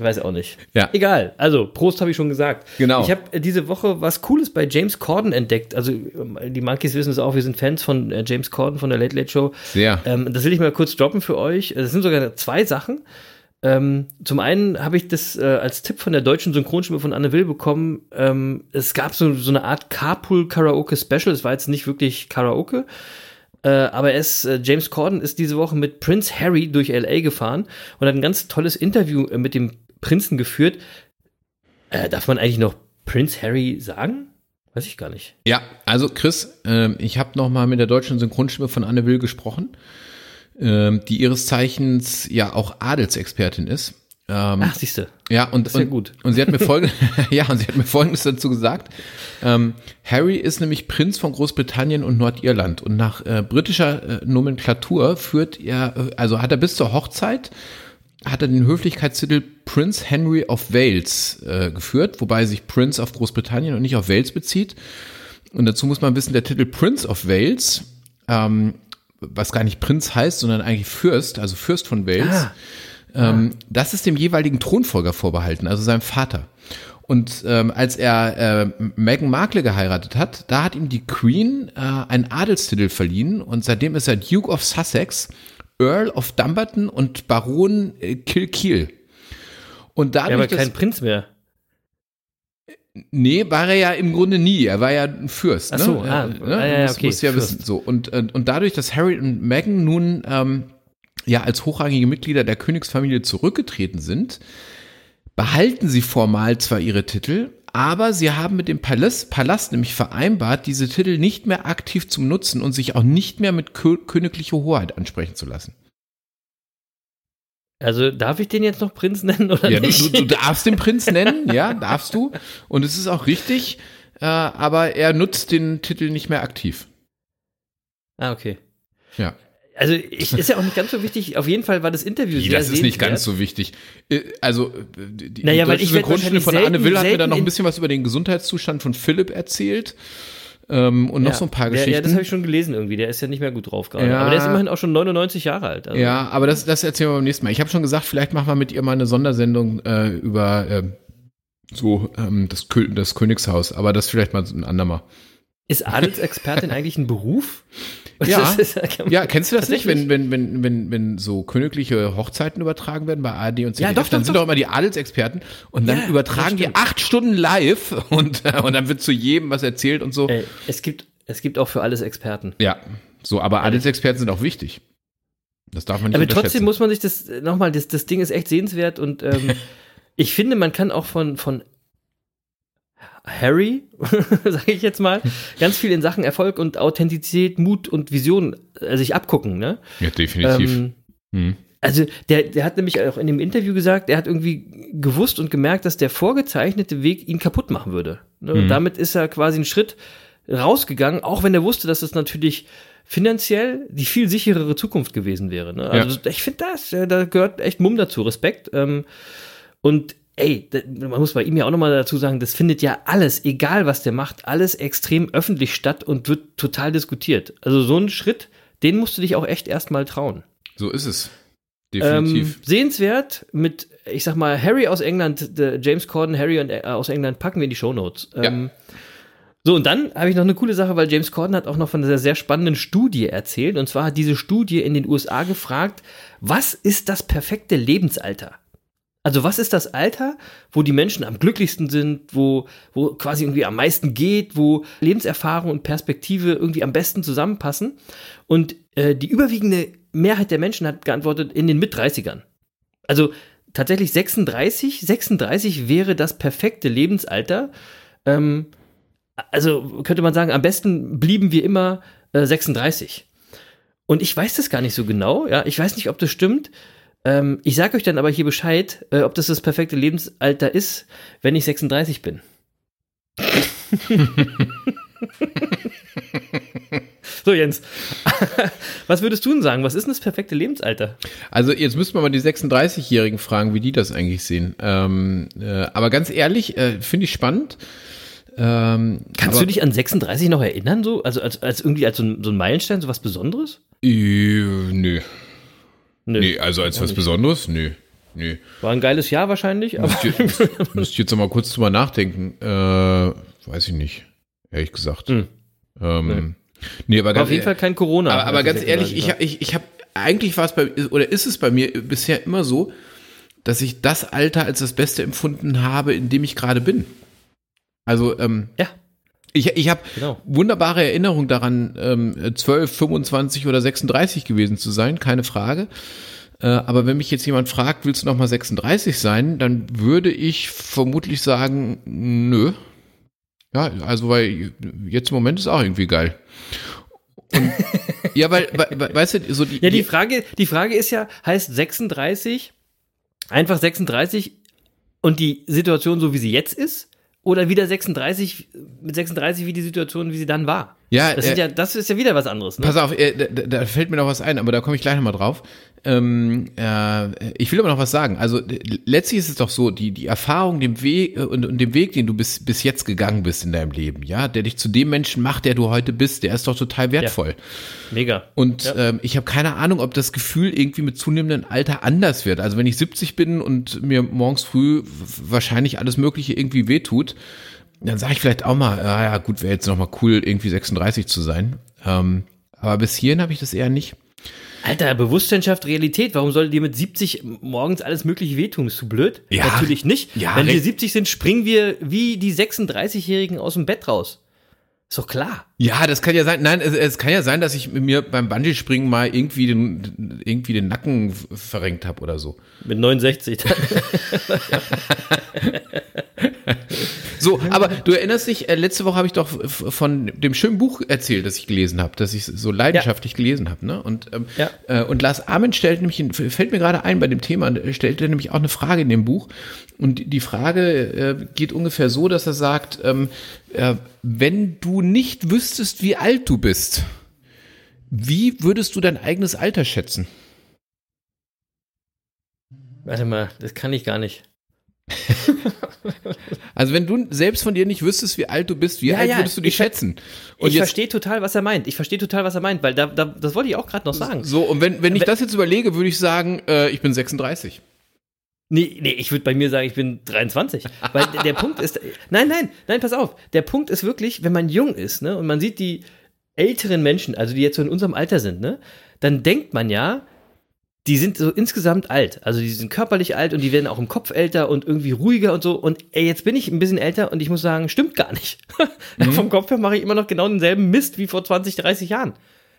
S4: Ich weiß auch nicht.
S3: Ja.
S4: Egal. Also, Prost habe ich schon gesagt.
S3: Genau.
S4: Ich habe äh, diese Woche was Cooles bei James Corden entdeckt. Also, ähm, die Monkeys wissen es auch, wir sind Fans von äh, James Corden von der Late Late Show.
S3: Sehr.
S4: Ähm, das will ich mal kurz droppen für euch. Es sind sogar zwei Sachen. Ähm, zum einen habe ich das äh, als Tipp von der deutschen Synchronstimme von Anne Will bekommen. Ähm, es gab so, so eine Art Carpool-Karaoke-Special. Es war jetzt nicht wirklich Karaoke. Äh, aber er ist, äh, James Corden ist diese Woche mit Prince Harry durch LA gefahren und hat ein ganz tolles Interview äh, mit dem Prinzen geführt. Äh, darf man eigentlich noch Prince Harry sagen? Weiß ich gar nicht.
S3: Ja, also Chris, ähm, ich habe noch mal mit der deutschen Synchronstimme von Anne Will gesprochen, ähm, die ihres Zeichens ja auch Adelsexpertin ist. Ähm,
S4: Ach, siehste.
S3: ja, und,
S4: das ist ja
S3: und,
S4: gut.
S3: und sie hat mir *laughs* folgendes, *laughs* ja, und sie hat mir folgendes dazu gesagt. Ähm, Harry ist nämlich Prinz von Großbritannien und Nordirland und nach äh, britischer äh, Nomenklatur führt er, äh, also hat er bis zur Hochzeit hat er den Höflichkeitstitel Prince Henry of Wales äh, geführt, wobei sich Prince auf Großbritannien und nicht auf Wales bezieht. Und dazu muss man wissen, der Titel Prince of Wales, ähm, was gar nicht Prinz heißt, sondern eigentlich Fürst, also Fürst von Wales,
S4: Ah.
S3: ähm, das ist dem jeweiligen Thronfolger vorbehalten, also seinem Vater. Und ähm, als er äh, Meghan Markle geheiratet hat, da hat ihm die Queen äh, einen Adelstitel verliehen und seitdem ist er Duke of Sussex, Earl of Dumbarton und Baron äh, Kilkeel. Und
S4: Ja, aber
S3: dadurch, dass,
S4: kein Prinz mehr.
S3: Nee, war er ja im Grunde nie. Er war ja ein Fürst.
S4: Ach so,
S3: ne?
S4: ah,
S3: Äh,
S4: ah, ja,
S3: das
S4: okay,
S3: musst du ja
S4: Fürst.
S3: wissen. So und und und dadurch, dass Harry und Meghan nun ähm, ja als hochrangige Mitglieder der Königsfamilie zurückgetreten sind, behalten sie formal zwar ihre Titel, aber sie haben mit dem Palast, Palast nämlich vereinbart, diese Titel nicht mehr aktiv zum Nutzen und sich auch nicht mehr mit kö königlicher Hoheit ansprechen zu lassen.
S4: Also darf ich den jetzt noch Prinz nennen oder
S3: Ja, du,
S4: nicht?
S3: du, du darfst den Prinz nennen, ja, darfst du. Und es ist auch richtig, äh, aber er nutzt den Titel nicht mehr aktiv.
S4: ah, okay.
S3: Ja.
S4: Also ich, ist ja auch nicht ganz so wichtig. Auf jeden Fall war das Interview sehr
S3: das ist nicht ganz so wichtig. Äh, Also, äh, die,
S4: Naja,
S3: deutsche Synchronstimme von Anne Will hat mir dann noch ein
S4: in-
S3: bisschen was über den Gesundheitszustand von Philipp erzählt. Ähm, und noch
S4: Ja.
S3: so ein paar Geschichten.
S4: Ja, das habe ich schon gelesen irgendwie. Der ist ja nicht mehr gut drauf gerade.
S3: Ja.
S4: Aber der ist immerhin auch schon 99 Jahre alt. Also.
S3: Ja, aber das, das erzählen wir beim nächsten Mal. Ich habe schon gesagt, vielleicht machen wir mit ihr mal eine Sondersendung äh, über äh, so ähm, das, das Königshaus, aber das vielleicht mal ein andermal.
S4: Ist Adelsexpertin *laughs* eigentlich ein Beruf?
S3: Ja. *laughs*
S4: Ist-
S3: Ja, kennst du das nicht, wenn, wenn, wenn, wenn, wenn so königliche Hochzeiten übertragen werden bei ARD und ZDF,
S4: Ja, doch,
S3: dann
S4: doch,
S3: sind
S4: doch.
S3: immer die Adelsexperten und dann
S4: Ja,
S3: übertragen die acht Stunden live *laughs* und, äh, und dann wird zu jedem was erzählt und so.
S4: Ey, es, gibt, es gibt auch für alles Experten.
S3: Ja, so, aber Adelsexperten sind auch wichtig. Das darf man nicht
S4: Aber trotzdem muss man sich das nochmal, das, das Ding ist echt sehenswert und ähm, ich finde, man kann auch von, von Harry, *laughs* sage ich jetzt mal, ganz viel in Sachen Erfolg und Authentizität, Mut und Vision äh, sich abgucken. Ne?
S3: ja, definitiv.
S4: Ähm,
S3: Hm.
S4: Also der, der hat nämlich auch in dem Interview gesagt, er hat irgendwie gewusst und gemerkt, dass der vorgezeichnete Weg ihn kaputt machen würde. Ne? Und
S3: Mhm.
S4: damit ist er quasi einen Schritt rausgegangen, auch wenn er wusste, dass es natürlich finanziell die viel sicherere Zukunft gewesen wäre. Ne? Also ich finde das, ja, da gehört echt Mumm dazu, Respekt. Ähm, und ey, man muss bei ihm ja auch nochmal dazu sagen, das findet ja alles, egal was der macht, alles extrem öffentlich statt und wird total diskutiert. Also so einen Schritt, den musst du dich auch echt erstmal trauen.
S3: So ist es.
S4: Ähm,
S3: Definitiv.
S4: sehenswert mit, ich sag mal, Harry aus England, der James Corden, Harry und, äh, aus England packen wir in die Shownotes. Ähm, So, und dann habe ich noch eine coole Sache, weil James Corden hat auch noch von einer sehr spannenden Studie erzählt. Und zwar hat diese Studie in den USA gefragt, was ist das perfekte Lebensalter? Also was ist das Alter, wo die Menschen am glücklichsten sind, wo, wo quasi irgendwie am meisten geht, wo Lebenserfahrung und Perspektive irgendwie am besten zusammenpassen? Und äh, die überwiegende Mehrheit der Menschen hat geantwortet in den Mit-30ern. Also tatsächlich 36, 36 wäre das perfekte Lebensalter. Ähm, also könnte man sagen, am besten blieben wir immer äh, 36. Und ich weiß das gar nicht so genau, ja, ich weiß nicht, ob das stimmt. Ähm, ich sage euch dann aber hier Bescheid, äh, ob das das perfekte Lebensalter ist, wenn ich 36 bin. *laughs* so, Jens. *laughs* Was würdest du denn sagen? Was ist denn das perfekte Lebensalter?
S3: Also jetzt müssen wir mal die 36-Jährigen fragen, wie die das eigentlich sehen. Ähm, äh, aber ganz ehrlich, äh, finde ich spannend. Ähm,
S4: Kannst
S3: aber,
S4: du dich an 36 noch erinnern, so? Also als, als irgendwie als so ein, so ein Meilenstein, so was Besonderes?
S3: Äh, nö.
S4: Nö.
S3: Nee, also als was. Besonderes? Nö. Nö.
S4: War ein geiles Jahr wahrscheinlich, aber
S3: Müsst ihr, *laughs* müsst ihr jetzt noch mal kurz drüber nachdenken. Äh, weiß ich nicht, ehrlich gesagt.
S4: Hm.
S3: Ähm, nee. aber
S4: war
S3: ganz
S4: auf jeden Fall kein Corona.
S3: Aber, aber ganz
S4: ich
S3: ehrlich,
S4: 36
S3: ich, ich, ich habe eigentlich war es bei oder ist es bei mir bisher immer so, dass ich das Alter als das Beste empfunden habe, in dem ich gerade bin. Also ähm,
S4: Ja.
S3: Ich, ich habe
S4: Genau.
S3: wunderbare Erinnerung daran, ähm, 12, 25 oder 36 gewesen zu sein, keine Frage. Äh, aber wenn mich jetzt jemand fragt, willst du noch mal 36 sein, dann würde ich vermutlich sagen, nö. Ja, also weil jetzt im Moment ist auch irgendwie geil. Und, *laughs* ja, weil, weil, weil, weißt du, so die,
S4: Ja, die Frage, die Frage ist ja, heißt 36 einfach 36 und die Situation so wie sie jetzt ist? Oder wieder 36 mit 36 wie die Situation, wie sie dann war?
S3: Ja,
S4: das,
S3: äh,
S4: ja, das ist ja wieder was anderes. Ne?
S3: Pass auf, äh, da, da fällt mir noch was ein, aber da komme ich gleich nochmal drauf. Ähm, äh, ich will aber noch was sagen. Also letztlich ist es doch so, die, die Erfahrung dem Weg äh, und, und dem Weg, den du bis, bis jetzt gegangen bist in deinem Leben, ja, der dich zu dem Menschen macht, der du heute bist, der ist doch total wertvoll.
S4: Mega.
S3: Und
S4: Ja.
S3: ähm, ich habe keine Ahnung, ob das Gefühl irgendwie mit zunehmendem Alter anders wird. Also wenn ich 70 bin und mir morgens früh wahrscheinlich alles Mögliche irgendwie wehtut, dann sage ich vielleicht auch mal, ah ja gut, wäre jetzt noch mal cool, irgendwie 36 zu sein. Ähm, aber bis hierhin habe ich das eher nicht.
S4: Alter, Bewusstsein schafft Realität. Warum soll dir mit 70 morgens alles mögliche wehtun? Bist du blöd?
S3: Ja.
S4: Natürlich nicht.
S3: Ja,
S4: Wenn wir
S3: recht.
S4: 70 sind, springen wir wie die 36-Jährigen aus dem Bett raus. Ist doch klar.
S3: Ja, das kann ja sein. Nein, es, es kann ja sein, dass ich mir beim Bungee-Springen mal irgendwie den, irgendwie den Nacken verrenkt habe oder so.
S4: Mit 69. dann. *laughs* *laughs*
S3: So, aber du erinnerst dich, äh, letzte Woche habe ich doch von dem schönen Buch erzählt, das ich gelesen habe, das ich so leidenschaftlich gelesen habe. Ne? Und, ähm,
S4: Ja.
S3: äh, und Lars Ament stellt nämlich, fällt mir gerade ein bei dem Thema, äh, stellt er nämlich auch eine Frage in dem Buch. Und die- die Frage äh, geht ungefähr so, dass er sagt, ähm, äh, wenn du nicht wüsstest, wie alt du bist, wie würdest du dein eigenes Alter schätzen?
S4: Warte mal, das kann ich gar nicht. *laughs*
S3: Also wenn du selbst von dir nicht wüsstest, wie alt du bist, wie
S4: Ja,
S3: alt
S4: ja,
S3: würdest du dich schätzen? Und
S4: ich verstehe total, was er meint. Ich verstehe total, was er meint, weil da, da, das wollte ich auch gerade noch sagen.
S3: So, und wenn, wenn ich das jetzt überlege, würde ich sagen, äh, ich bin 36.
S4: Nee, nee, ich würde bei mir sagen, ich bin 23. Weil der, der Punkt ist, nein, nein, nein, pass auf. Der Punkt ist wirklich, wenn man jung ist, ne, und man sieht die älteren Menschen, also die jetzt so in unserem Alter sind, ne, dann denkt man ja, die sind so insgesamt alt. Also die sind körperlich alt und die werden auch im Kopf älter und irgendwie ruhiger und so. Und ey, jetzt bin ich ein bisschen älter und ich muss sagen, stimmt gar nicht. *laughs* Vom Kopf her mache ich immer noch genau denselben Mist wie vor 20, 30 Jahren.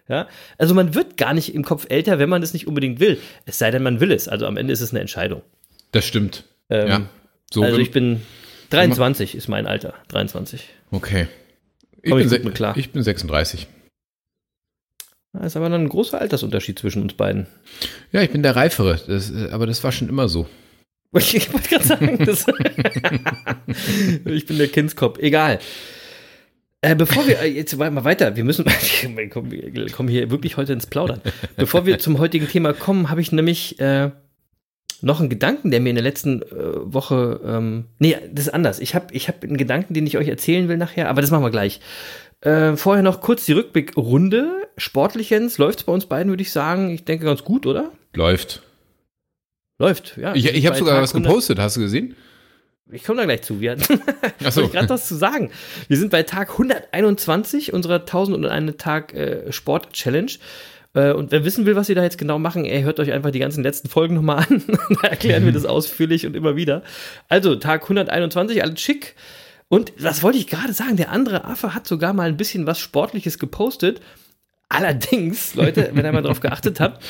S4: Ja, also man wird gar nicht im Kopf älter, wenn man es nicht unbedingt will. Es sei denn, man will es. Also am Ende ist es eine Entscheidung.
S3: Das stimmt.
S4: Ähm,
S3: ja. So,
S4: also ich bin 23 ist mein Alter. 23.
S3: okay. Ich bin,
S4: ich mit klar.
S3: ich bin 36.
S4: Da ist aber dann ein großer Altersunterschied zwischen uns beiden.
S3: Ja, ich bin der Reifere. Das, aber das war schon immer so. *laughs*
S4: Ich, wollte gerade sagen, das *laughs* ich bin der Kindskopf. Egal. Äh, bevor wir, äh, jetzt mal weiter, wir müssen, *laughs* wir kommen, wir kommen hier wirklich heute ins Plaudern. Bevor wir zum heutigen Thema kommen, habe ich nämlich äh, noch einen Gedanken, der mir in der letzten äh, Woche, ähm, nee, das ist anders. Ich habe ich hab einen Gedanken, den ich euch erzählen will nachher, aber das machen wir gleich. Äh, vorher noch kurz die Rückblickrunde. Sportlich, Jens, läuft's bei uns beiden, würde ich sagen. Ich denke ganz gut, oder?
S3: Läuft.
S4: Läuft, ja.
S3: Ich, ich habe sogar
S4: Tag
S3: was
S4: 100
S3: gepostet, hast du gesehen?
S4: Ich komme da gleich zu. Wir hatten *laughs*
S3: so.
S4: gerade was zu sagen. Wir sind bei Tag 121 unserer 1001 Tag äh, Sport Challenge. Äh, und wer wissen will, was wir da jetzt genau machen, ey, hört euch einfach die ganzen letzten Folgen nochmal an. *laughs* da erklären wir das *laughs* ausführlich und immer wieder. Also, Tag 121, alles schick. Und das wollte ich gerade sagen, der andere Affe hat sogar mal ein bisschen was Sportliches gepostet. Allerdings, Leute, wenn ihr mal drauf geachtet habt,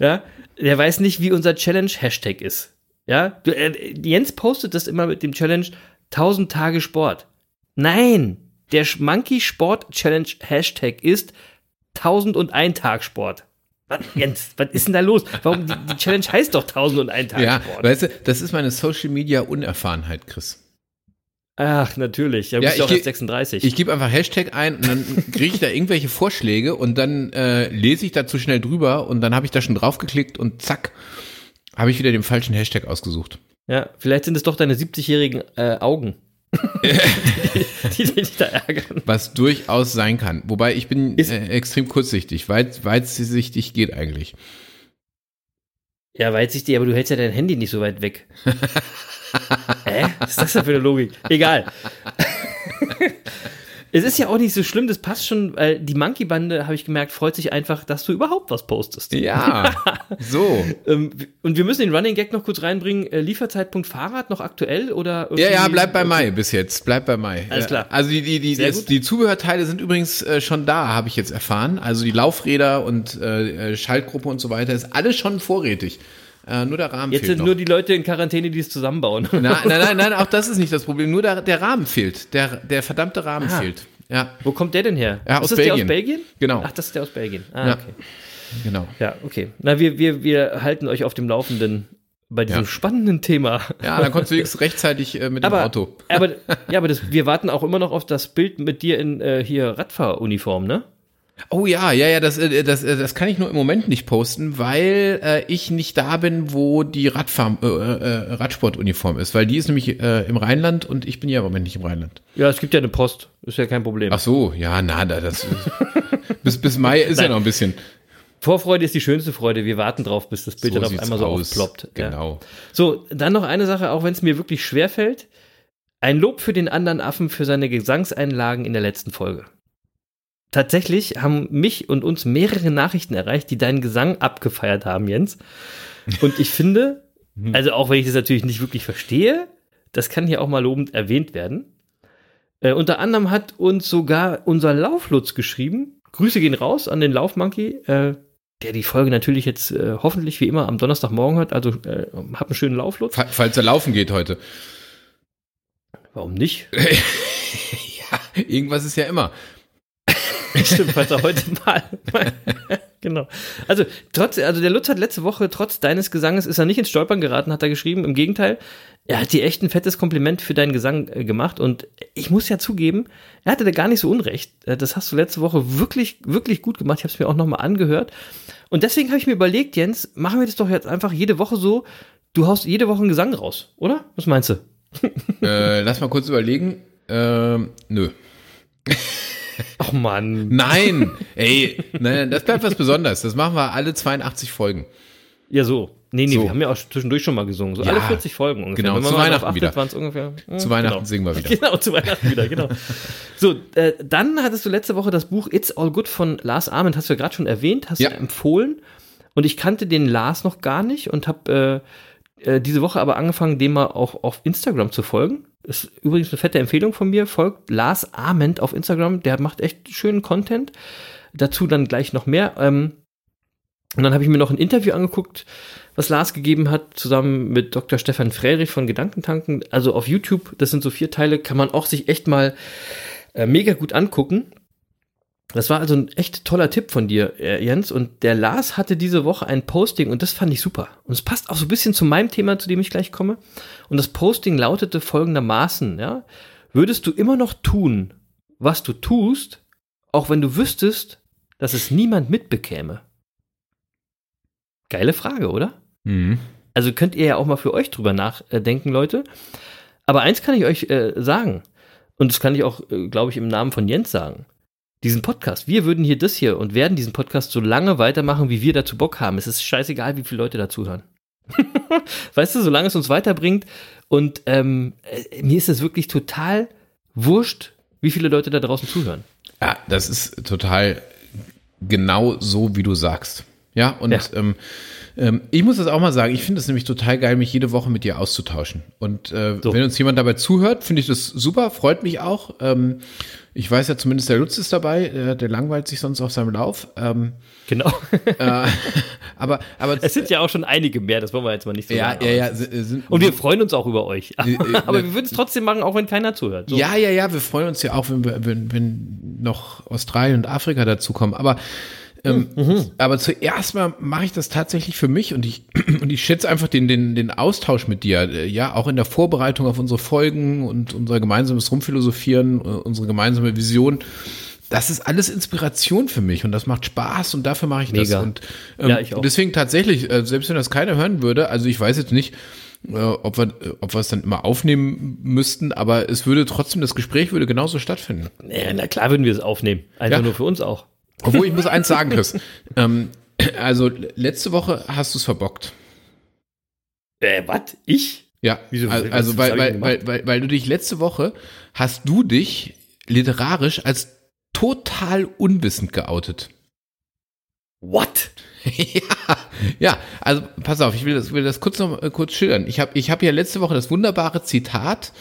S4: ja, der weiß nicht, wie unser Challenge-Hashtag ist. Ja, du, äh, Jens postet das immer mit dem Challenge 1000 Tage Sport. Nein, der Monkey Sport Challenge Hashtag ist 1001 Tag Sport. Was, Jens, was ist denn da los? Warum die, die Challenge heißt doch 1001 Tag
S3: Ja,
S4: Sport?
S3: weißt du, das ist meine Social Media Unerfahrenheit, Chris.
S4: Ach, natürlich. Ja,
S3: Ja, ich
S4: auch erst
S3: geh-
S4: 36.
S3: Ich gebe einfach Hashtag ein und dann *laughs* kriege ich da irgendwelche Vorschläge und dann äh, lese ich da zu schnell drüber und dann habe ich da schon draufgeklickt und zack, habe ich wieder den falschen Hashtag ausgesucht.
S4: ja, vielleicht sind es doch deine 70-jährigen äh, Augen, die, *laughs* die dich da ärgern.
S3: Was durchaus sein kann. Wobei ich bin
S4: Ist-
S3: äh, extrem kurzsichtig. Weit, weitsichtig geht eigentlich.
S4: Ja, weitsichtig, aber du hältst ja dein Handy nicht so weit weg. *laughs* Hä? Was ist das denn für eine Logik? Egal. *laughs* es ist ja auch nicht so schlimm, das passt schon, weil die Monkey-Bande, habe ich gemerkt, freut sich einfach, dass du überhaupt was postest.
S3: Ja, *laughs* so.
S4: Ähm, und wir müssen den Running Gag noch kurz reinbringen. Äh, Lieferzeitpunkt Fahrrad noch aktuell oder
S3: Ja, ja, bleibt bei Mai bis jetzt. Bleibt bei Mai.
S4: Alles klar.
S3: Also die, die, die,
S4: gut.
S3: die Zubehörteile sind übrigens äh, schon da, habe ich jetzt erfahren. Also die Laufräder und äh, äh, Schaltgruppe und so weiter ist alles schon vorrätig. Äh, nur der Rahmen
S4: Jetzt
S3: fehlt
S4: sind
S3: noch.
S4: nur die Leute in Quarantäne, die es zusammenbauen.
S3: nein, nein, *laughs* nein, nein, auch das ist nicht das Problem. Nur der, der Rahmen fehlt. Der, der verdammte Rahmen
S4: Ah.
S3: fehlt. Ja,
S4: Wo kommt der denn her?
S3: Ja,
S4: ist
S3: aus
S4: das der aus
S3: Belgien.
S4: Belgien?
S3: Genau.
S4: Ach, das ist der aus Belgien. Ah,
S3: Ja.
S4: okay.
S3: genau.
S4: Ja, okay. Na, wir, wir, wir halten euch auf dem Laufenden bei diesem
S3: Ja.
S4: spannenden Thema.
S3: Ja, dann kommst du *laughs* wenigstens rechtzeitig äh, mit dem
S4: aber,
S3: Auto.
S4: aber, ja, aber das, wir warten auch immer noch auf das Bild mit dir in äh, hier Radfahruniform, ne?
S3: Oh ja, ja, ja, das, äh, das, äh, das kann ich nur im Moment nicht posten, weil äh, ich nicht da bin, wo die Radfahr, äh, äh, Radsportuniform ist, weil die ist nämlich äh, im Rheinland und ich bin ja im Moment nicht im Rheinland.
S4: Ja, es gibt ja eine Post. Ist ja kein Problem.
S3: Ach so, ja, na, da, das *laughs* bis, bis Mai ist ja
S4: Nein.
S3: noch ein bisschen.
S4: Vorfreude ist die schönste Freude. Wir warten drauf, bis das Bild
S3: So
S4: dann auf einmal so
S3: aus.
S4: aufploppt. Ja.
S3: Genau.
S4: So, dann noch eine Sache, auch wenn es mir wirklich schwer fällt. Ein Lob für den anderen Affen für seine Gesangseinlagen in der letzten Folge. Tatsächlich haben mich und uns mehrere Nachrichten erreicht, die deinen Gesang abgefeiert haben, Jens. Und ich finde, also auch wenn ich das natürlich nicht wirklich verstehe, das kann hier auch mal lobend erwähnt werden. Äh, unter anderem hat uns sogar unser Lauflutz geschrieben. Grüße gehen raus an den Laufmonkey, äh, der die Folge natürlich jetzt äh, hoffentlich wie immer am Donnerstagmorgen hört. Also äh, hab einen schönen Lauflutz.
S3: Fa- Falls er laufen geht heute.
S4: Warum nicht? *laughs*
S3: Ja, irgendwas ist ja immer. *laughs*
S4: Stimmt, falls er heute mal. *laughs* genau. Also, trotz, also der Lutz hat letzte Woche, trotz deines Gesanges, ist er nicht ins Stolpern geraten, hat er geschrieben. Im Gegenteil, er hat dir echt ein fettes Kompliment für deinen Gesang äh, gemacht. Und ich muss ja zugeben, er hatte da gar nicht so unrecht. Äh, Das hast du letzte Woche wirklich, wirklich gut gemacht. Ich habe es mir auch nochmal angehört. Und deswegen habe ich mir überlegt, Jens, machen wir das doch jetzt einfach jede Woche so. Du haust jede Woche einen Gesang raus, oder? Was meinst du?
S3: Äh, lass mal kurz überlegen. Ähm, nö. *laughs* *laughs*
S4: Ach Mann.
S3: Nein, ey, nein, das bleibt was Besonderes. Das machen wir alle 82 Folgen.
S4: Ja, so. Nee, nee,
S3: So.
S4: wir haben ja auch zwischendurch schon mal gesungen. So
S3: Ja,
S4: alle 40 Folgen ungefähr.
S3: genau, zu Weihnachten
S4: achtet,
S3: wieder.
S4: ungefähr. hm,
S3: Zu Weihnachten
S4: genau.
S3: singen wir wieder. *laughs*
S4: Genau, zu Weihnachten wieder, genau. So, äh, dann hattest du letzte Woche das Buch It's All Good von Lars Ament, hast du ja gerade schon erwähnt, hast
S3: Ja.
S4: du empfohlen. Und ich kannte den Lars noch gar nicht und habe äh, äh, diese Woche aber angefangen, dem mal auch auf Instagram zu folgen. Ist übrigens eine fette Empfehlung von mir. Folgt Lars Ament auf Instagram. Der macht echt schönen Content. Dazu dann gleich noch mehr. Ähm, und dann habe ich mir noch ein Interview angeguckt, was Lars gegeben hat, zusammen mit Dr. Stefan Frerich von Gedankentanken. Also auf YouTube, das sind so vier Teile, kann man auch sich echt mal äh, mega gut angucken. Das war also ein echt toller Tipp von dir, äh, Jens. Und der Lars hatte diese Woche ein Posting und das fand ich super. Und es passt auch so ein bisschen zu meinem Thema, zu dem ich gleich komme. Und das Posting lautete folgendermaßen, ja. Würdest du immer noch tun, was du tust, auch wenn du wüsstest, dass es niemand mitbekäme? Geile Frage, oder?
S3: Mhm.
S4: Also könnt ihr ja auch mal für euch drüber nachdenken, Leute. Aber eins kann ich euch äh, sagen, und das kann ich auch, äh, glaube ich, im Namen von Jens sagen. Diesen Podcast, wir würden hier das hier und werden diesen Podcast so lange weitermachen, wie wir dazu Bock haben. Es ist scheißegal, wie viele Leute dazuhören. *laughs* weißt du, solange es uns weiterbringt. Und ähm, äh, mir ist es wirklich total wurscht, wie viele Leute da draußen zuhören.
S3: Ja, das ist total genau so, wie du sagst. Ja, und
S4: Ja.
S3: Ähm, ähm, ich muss das auch mal sagen, ich finde es nämlich total geil, mich jede Woche mit dir auszutauschen. Und äh,
S4: So.
S3: wenn uns jemand dabei zuhört, finde ich das super, freut mich auch. Ähm, ich weiß ja zumindest, der Lutz ist dabei, äh, der langweilt sich sonst auf seinem Lauf. Ähm,
S4: Genau.
S3: äh, *laughs* aber, aber
S4: es sind ja auch schon einige mehr, das wollen wir jetzt mal nicht so
S3: ja,
S4: sagen.
S3: ja, ja, si- sind,
S4: Und wir freuen uns auch über euch. *laughs*
S3: äh,
S4: Aber wir würden es trotzdem machen, auch wenn keiner zuhört. So.
S3: Ja, ja, ja, wir freuen uns ja auch, wenn, wenn, wenn noch Australien und Afrika dazukommen. Aber, ähm, aber zuerst mal mache ich das tatsächlich für mich und ich, *clears throat* und ich schätze einfach den, den, den Austausch mit dir, äh, ja, auch in der Vorbereitung auf unsere Folgen und unser gemeinsames Rumphilosophieren, äh, unsere gemeinsame Vision. Das ist alles Inspiration für mich und das macht Spaß und dafür mache ich das.
S4: Mega.
S3: Und ähm,
S4: Ja, ich auch.
S3: deswegen tatsächlich, äh, selbst wenn das keiner hören würde, also ich weiß jetzt nicht, äh, ob wir, ob wir es dann immer aufnehmen müssten, aber es würde trotzdem, das Gespräch würde genauso stattfinden.
S4: Ja, na klar würden wir es aufnehmen. Einfach
S3: Ja.
S4: nur für uns auch.
S3: Obwohl, ich muss eins sagen, Chris. ähm, also, letzte Woche hast du es verbockt.
S4: Äh, was? Ich?
S3: Ja,
S4: Wieso?
S3: also, also weil, weil, weil, weil, weil du dich letzte Woche hast du dich literarisch als total unwissend geoutet.
S4: What? *laughs*
S3: ja, ja, also pass auf, ich will das, will das kurz noch äh, kurz schildern. Ich habe ich hab ja letzte Woche das wunderbare Zitat,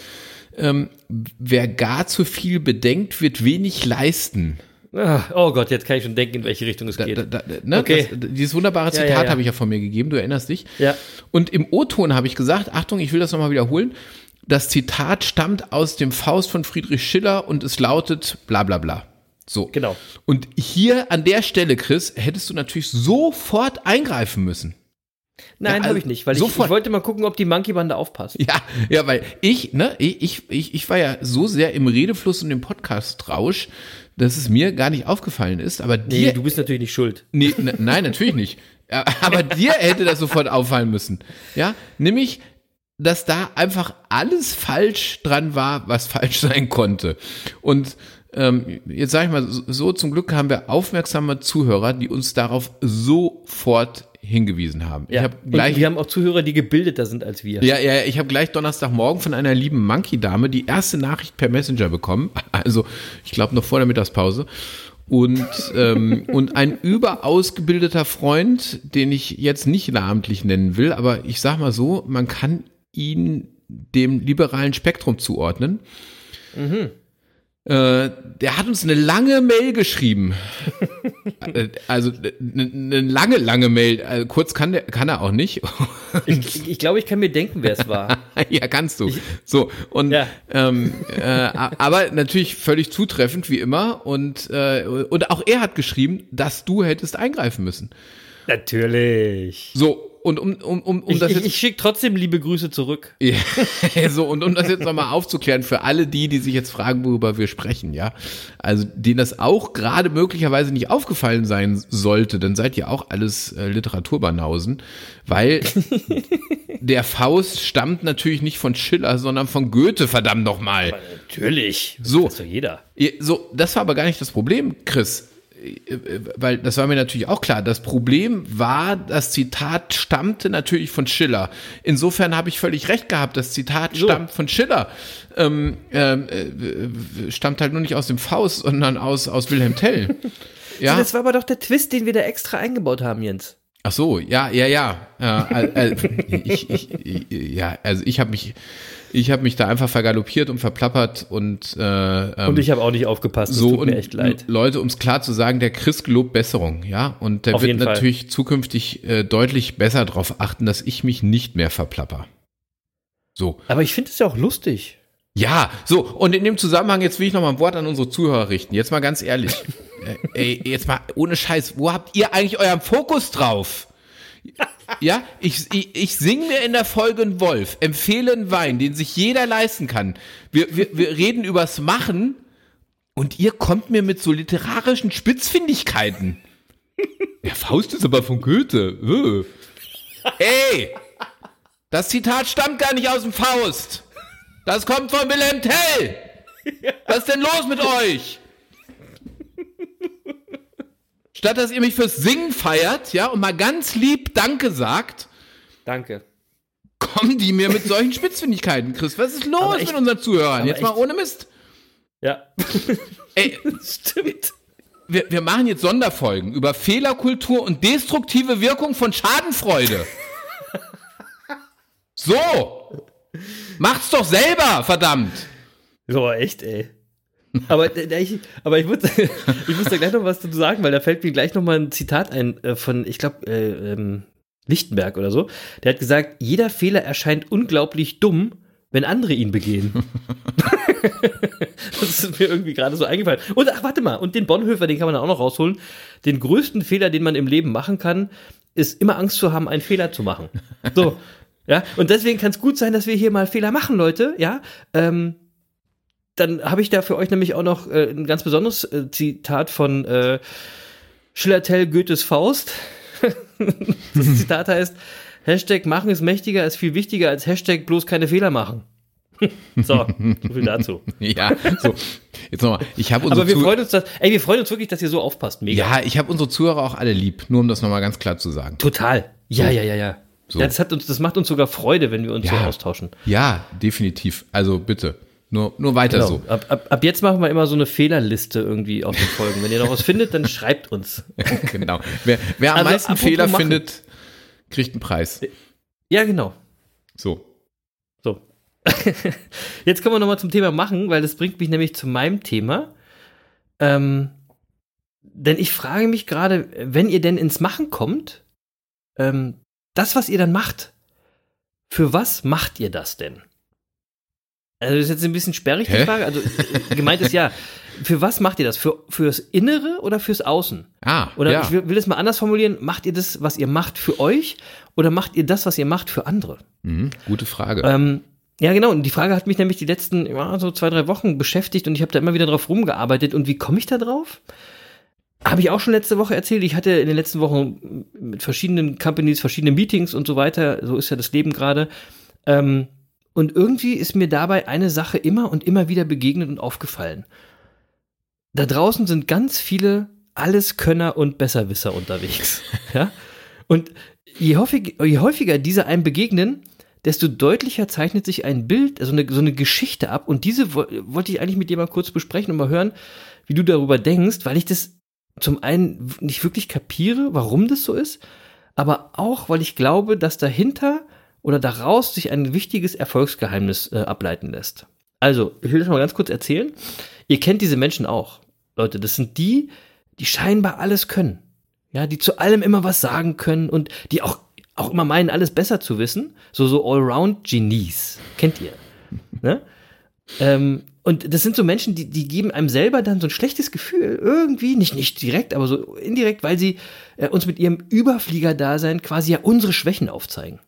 S3: ähm, wer gar zu viel bedenkt, wird wenig leisten.
S4: Ah, oh Gott, jetzt kann ich schon denken, in welche Richtung es
S3: Da,
S4: geht.
S3: da, da, ne?
S4: Okay.
S3: das, dieses wunderbare
S4: Ja,
S3: Zitat
S4: ja, ja.
S3: habe ich ja von mir gegeben, du erinnerst dich.
S4: Ja.
S3: Und im O-Ton habe ich gesagt, Achtung, ich will das nochmal wiederholen. Das Zitat stammt aus dem Faust von Friedrich Schiller und es lautet bla bla bla. So.
S4: Genau.
S3: Und hier an der Stelle, Chris, hättest du natürlich sofort eingreifen müssen.
S4: Nein,
S3: Ja,
S4: habe
S3: also
S4: ich nicht, weil ich, ich wollte mal gucken, ob die Monkey Bande aufpasst.
S3: Ja, ja, weil ich, ne, ich, ich, ich war ja so sehr im Redefluss und im Podcast-Rausch, dass es mir gar nicht aufgefallen ist, aber
S4: Nee,
S3: dir,
S4: du bist natürlich nicht schuld.
S3: Nee, ne, nein, natürlich nicht. *laughs* Aber dir hätte das sofort auffallen müssen. Ja, nämlich, dass da einfach alles falsch dran war, was falsch sein konnte. Und ähm, jetzt sage ich mal so, so, zum Glück haben wir aufmerksame Zuhörer, die uns darauf sofort hingewiesen haben.
S4: Ja.
S3: Ich
S4: Und
S3: gleich
S4: wir haben auch Zuhörer, die gebildeter sind als wir.
S3: ja, ja, ich habe gleich Donnerstagmorgen von einer lieben Monkey-Dame die erste Nachricht per Messenger bekommen. *laughs* Also, ich glaube noch vor der Mittagspause. Und, ähm, *laughs* und ein überaus gebildeter Freund, den ich jetzt nicht namentlich nennen will, aber ich sag mal so, man kann ihn dem liberalen Spektrum zuordnen. Äh, der hat uns eine lange Mail geschrieben. *laughs* Äh, also eine, eine lange, lange Mail. Also, kurz kann, der, kann er auch nicht.
S4: Ich, ich glaube, ich kann mir denken, wer es war. *laughs*
S3: ja, kannst du. So, und
S4: Ja.
S3: ähm, äh, aber natürlich völlig zutreffend, wie immer. Und, äh, und auch er hat geschrieben, dass du hättest eingreifen müssen.
S4: Natürlich.
S3: So, und um, um, um, um
S4: Ich,
S3: das jetzt.
S4: ich schicke trotzdem liebe Grüße zurück. *laughs*
S3: So, und um das jetzt nochmal aufzuklären für alle die, die sich jetzt fragen, worüber wir sprechen, ja. Also, denen das auch gerade möglicherweise nicht aufgefallen sein sollte, dann seid ihr auch alles äh, Literaturbanausen, weil *laughs* der Faust stammt natürlich nicht von Schiller, sondern von Goethe, verdammt nochmal.
S4: Natürlich. Das
S3: So.
S4: doch jeder.
S3: So, das war aber gar nicht das Problem, Chris. Äh, Weil das war mir natürlich auch klar. Das Problem war, das Zitat stammte natürlich von Schiller. Insofern habe ich völlig recht gehabt. Das Zitat
S4: So.
S3: stammt von Schiller. Ähm, ähm, äh, stammt halt nur nicht aus dem Faust, sondern aus, aus Wilhelm Tell. *laughs* Ja.
S4: Das war aber doch der Twist, den wir da extra eingebaut haben, Jens.
S3: Ach so, ja, ja, ja. äh, äh, ich, ich, ich, ja, also ich habe mich, ich habe mich da einfach vergaloppiert und verplappert und äh, ähm,
S4: Und ich habe auch nicht aufgepasst. Das
S3: so
S4: tut
S3: und
S4: mir echt leid.
S3: Leute, um es klar zu sagen, der Chris gelobt Besserung, ja, und der
S4: Auf
S3: wird
S4: jeden Fall.
S3: natürlich zukünftig äh, deutlich besser darauf achten, dass ich mich nicht mehr verplapper. So.
S4: Aber ich finde es ja auch lustig.
S3: Ja, so, und in dem Zusammenhang, jetzt will ich noch mal ein Wort an unsere Zuhörer richten. Jetzt mal ganz ehrlich. *laughs* äh, ey, jetzt mal ohne Scheiß, wo habt ihr eigentlich euren Fokus drauf? Ja, ich, ich, ich sing mir in der Folge einen Wolf, empfehle einen Wein, den sich jeder leisten kann. Wir, wir, wir reden übers Machen und ihr kommt mir mit so literarischen Spitzfindigkeiten. Der Faust ist aber von Goethe. Äh. Ey, das Zitat stammt gar nicht aus dem Faust. Das kommt von Wilhelm Tell. Was ist denn los mit euch? Statt dass ihr mich fürs Singen feiert, ja, und mal ganz lieb Danke sagt,
S4: Danke.
S3: kommen die mir mit solchen Spitzfindigkeiten. Chris, was ist los
S4: echt-
S3: mit unseren Zuhörern? Jetzt mal
S4: echt-
S3: ohne Mist.
S4: Ja.
S3: Ey, *laughs*
S4: Stimmt.
S3: wir, wir machen jetzt Sonderfolgen über Fehlerkultur und destruktive Wirkung von Schadenfreude. *laughs* So. Macht's doch selber, verdammt.
S4: So, echt, ey. Aber, äh, ich, aber ich, muss, *laughs* ich muss da gleich noch was dazu sagen, weil da fällt mir gleich noch mal ein Zitat ein äh, von, ich glaube, äh, ähm, Lichtenberg oder so. Der hat gesagt, jeder Fehler erscheint unglaublich dumm, wenn andere ihn begehen. *laughs* das ist mir irgendwie gerade so eingefallen. Und ach, warte mal, und den Bonhoeffer, den kann man da auch noch rausholen. Den größten Fehler, den man im Leben machen kann, ist immer Angst zu haben, einen Fehler zu machen. So. Ja, und deswegen kann es gut sein, dass wir hier mal Fehler machen, Leute. Ja, ähm, dann habe ich da für euch nämlich auch noch äh, ein ganz besonderes äh, Zitat von äh, Schiller-Tell Goethes Faust. *laughs* das Zitat heißt, Hashtag machen ist mächtiger, ist viel wichtiger als Hashtag bloß keine Fehler machen. *laughs* so, so viel dazu. *laughs*
S3: Ja, so. Jetzt nochmal. Ich habe unsere
S4: Aber wir
S3: Zuh-
S4: freuen uns, dass, ey, wir freuen uns wirklich, dass ihr so aufpasst. Mega.
S3: Ja, ich habe unsere Zuhörer auch alle lieb, nur um das nochmal ganz klar zu sagen.
S4: Total. Ja, ja, ja, ja.
S3: So.
S4: Ja, das, hat uns, das macht uns sogar Freude, wenn wir uns
S3: Ja.
S4: so austauschen.
S3: Ja, definitiv. Also bitte. Nur, nur weiter
S4: Genau.
S3: so.
S4: Ab, ab, ab jetzt machen wir immer so eine Fehlerliste irgendwie auf den Folgen. Wenn ihr noch was findet, dann schreibt uns. *laughs*
S3: genau. Wer, wer am
S4: Also,
S3: meisten Fehler
S4: machen.
S3: findet, kriegt einen Preis.
S4: Ja, genau.
S3: So.
S4: So. *laughs* Jetzt kommen wir nochmal zum Thema machen, weil das bringt mich nämlich zu meinem Thema. Ähm, denn ich frage mich gerade, wenn ihr denn ins Machen kommt, ähm, das, was ihr dann macht, für was macht ihr das denn? Also das ist jetzt ein bisschen sperrig, die
S3: Hä?
S4: Frage. Also gemeint ist ja, für was macht ihr das? Für, fürs Innere oder fürs Außen?
S3: Ah,
S4: Oder
S3: ja.
S4: ich will, will es mal anders formulieren, macht ihr das, was ihr macht, für euch oder macht ihr das, was ihr macht, für andere?
S3: Mhm, gute Frage.
S4: Ähm, ja, genau. Und die Frage hat mich nämlich die letzten ja, so zwei, drei Wochen beschäftigt und ich habe da immer wieder drauf rumgearbeitet. Und wie komme ich da drauf? Habe ich auch schon letzte Woche erzählt. Ich hatte in den letzten Wochen mit verschiedenen Companies, verschiedene Meetings und so weiter. So ist ja das Leben gerade. Ähm, und irgendwie ist mir dabei eine Sache immer und immer wieder begegnet und aufgefallen. Da draußen sind ganz viele Alleskönner und Besserwisser unterwegs. *laughs* ja? Und je, häufig, je häufiger diese einem begegnen, desto deutlicher zeichnet sich ein Bild, also eine, so eine Geschichte ab. Und diese wo, wollte ich eigentlich mit dir mal kurz besprechen und mal hören, wie du darüber denkst, weil ich das zum einen nicht wirklich kapiere, warum das so ist, aber auch, weil ich glaube, dass dahinter oder daraus sich ein wichtiges Erfolgsgeheimnis äh, ableiten lässt. Also, ich will das mal ganz kurz erzählen. Ihr kennt diese Menschen auch. Leute, das sind die, die scheinbar alles können. Ja, die zu allem immer was sagen können und die auch, auch immer meinen, alles besser zu wissen. So, so Allround-Genies. Kennt ihr? Ne? Ähm, und das sind so Menschen, die, die geben einem selber dann so ein schlechtes Gefühl, irgendwie, nicht, nicht direkt, aber so indirekt, weil sie äh, uns mit ihrem Überflieger-Dasein quasi ja unsere Schwächen aufzeigen.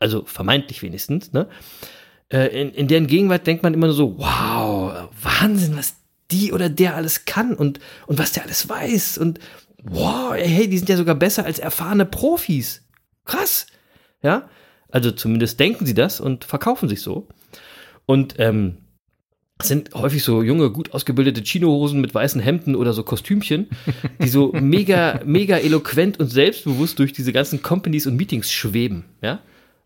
S4: Also vermeintlich wenigstens, ne? Äh, in, in deren Gegenwart denkt man immer nur so, wow, Wahnsinn, was die oder der alles kann und, und was der alles weiß und wow, ey, hey, die sind ja sogar besser als erfahrene Profis. Krass. Ja, also zumindest denken sie das und verkaufen sich so. Und ähm, sind häufig so junge, gut ausgebildete Chinohosen mit weißen Hemden oder so Kostümchen, die so *laughs* mega, mega eloquent und selbstbewusst durch diese ganzen Companies und Meetings schweben, ja.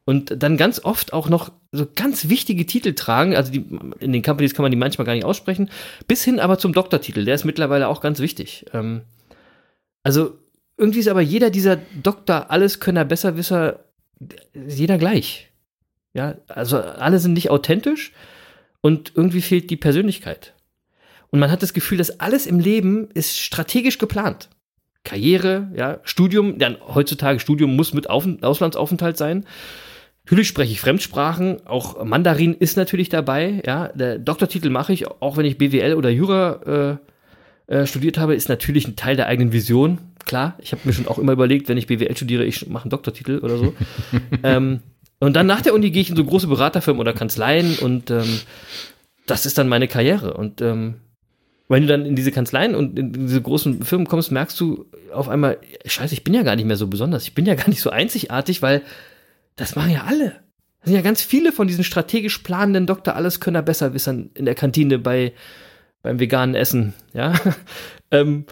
S4: Und dann ganz oft auch noch so ganz wichtige Titel tragen, also die, in den Companies kann man die manchmal gar nicht aussprechen, bis hin aber zum Doktortitel, der ist mittlerweile auch ganz wichtig. Ähm, also irgendwie ist aber jeder dieser Doktor, Alleskönner, Besserwisser, jeder gleich. Ja, also alle sind nicht authentisch und irgendwie fehlt die Persönlichkeit. Und man hat das Gefühl, dass alles im Leben ist strategisch geplant. Karriere, ja, Studium, ja, heutzutage Studium muss mit Auf Auslandsaufenthalt sein. Natürlich spreche ich Fremdsprachen, auch Mandarin ist natürlich dabei, ja. Der Doktortitel mache ich, auch wenn ich BWL oder Jura äh, äh, studiert habe, ist natürlich ein Teil der eigenen Vision. Klar, ich habe mir schon auch immer überlegt, wenn ich BWL studiere, ich mache einen Doktortitel oder so. *laughs* ähm, und dann nach der Uni gehe ich in so große Beraterfirmen oder Kanzleien und ähm, das ist dann meine Karriere. Und ähm, wenn du dann in diese Kanzleien und in diese großen Firmen kommst, merkst du auf einmal, scheiße, ich bin ja gar nicht mehr so besonders. Ich bin ja gar nicht so einzigartig, weil das machen ja alle. Das sind ja ganz viele von diesen strategisch planenden Doktor Alleskönner Besserwissern in der Kantine bei, beim veganen Essen, ja. *laughs* ähm,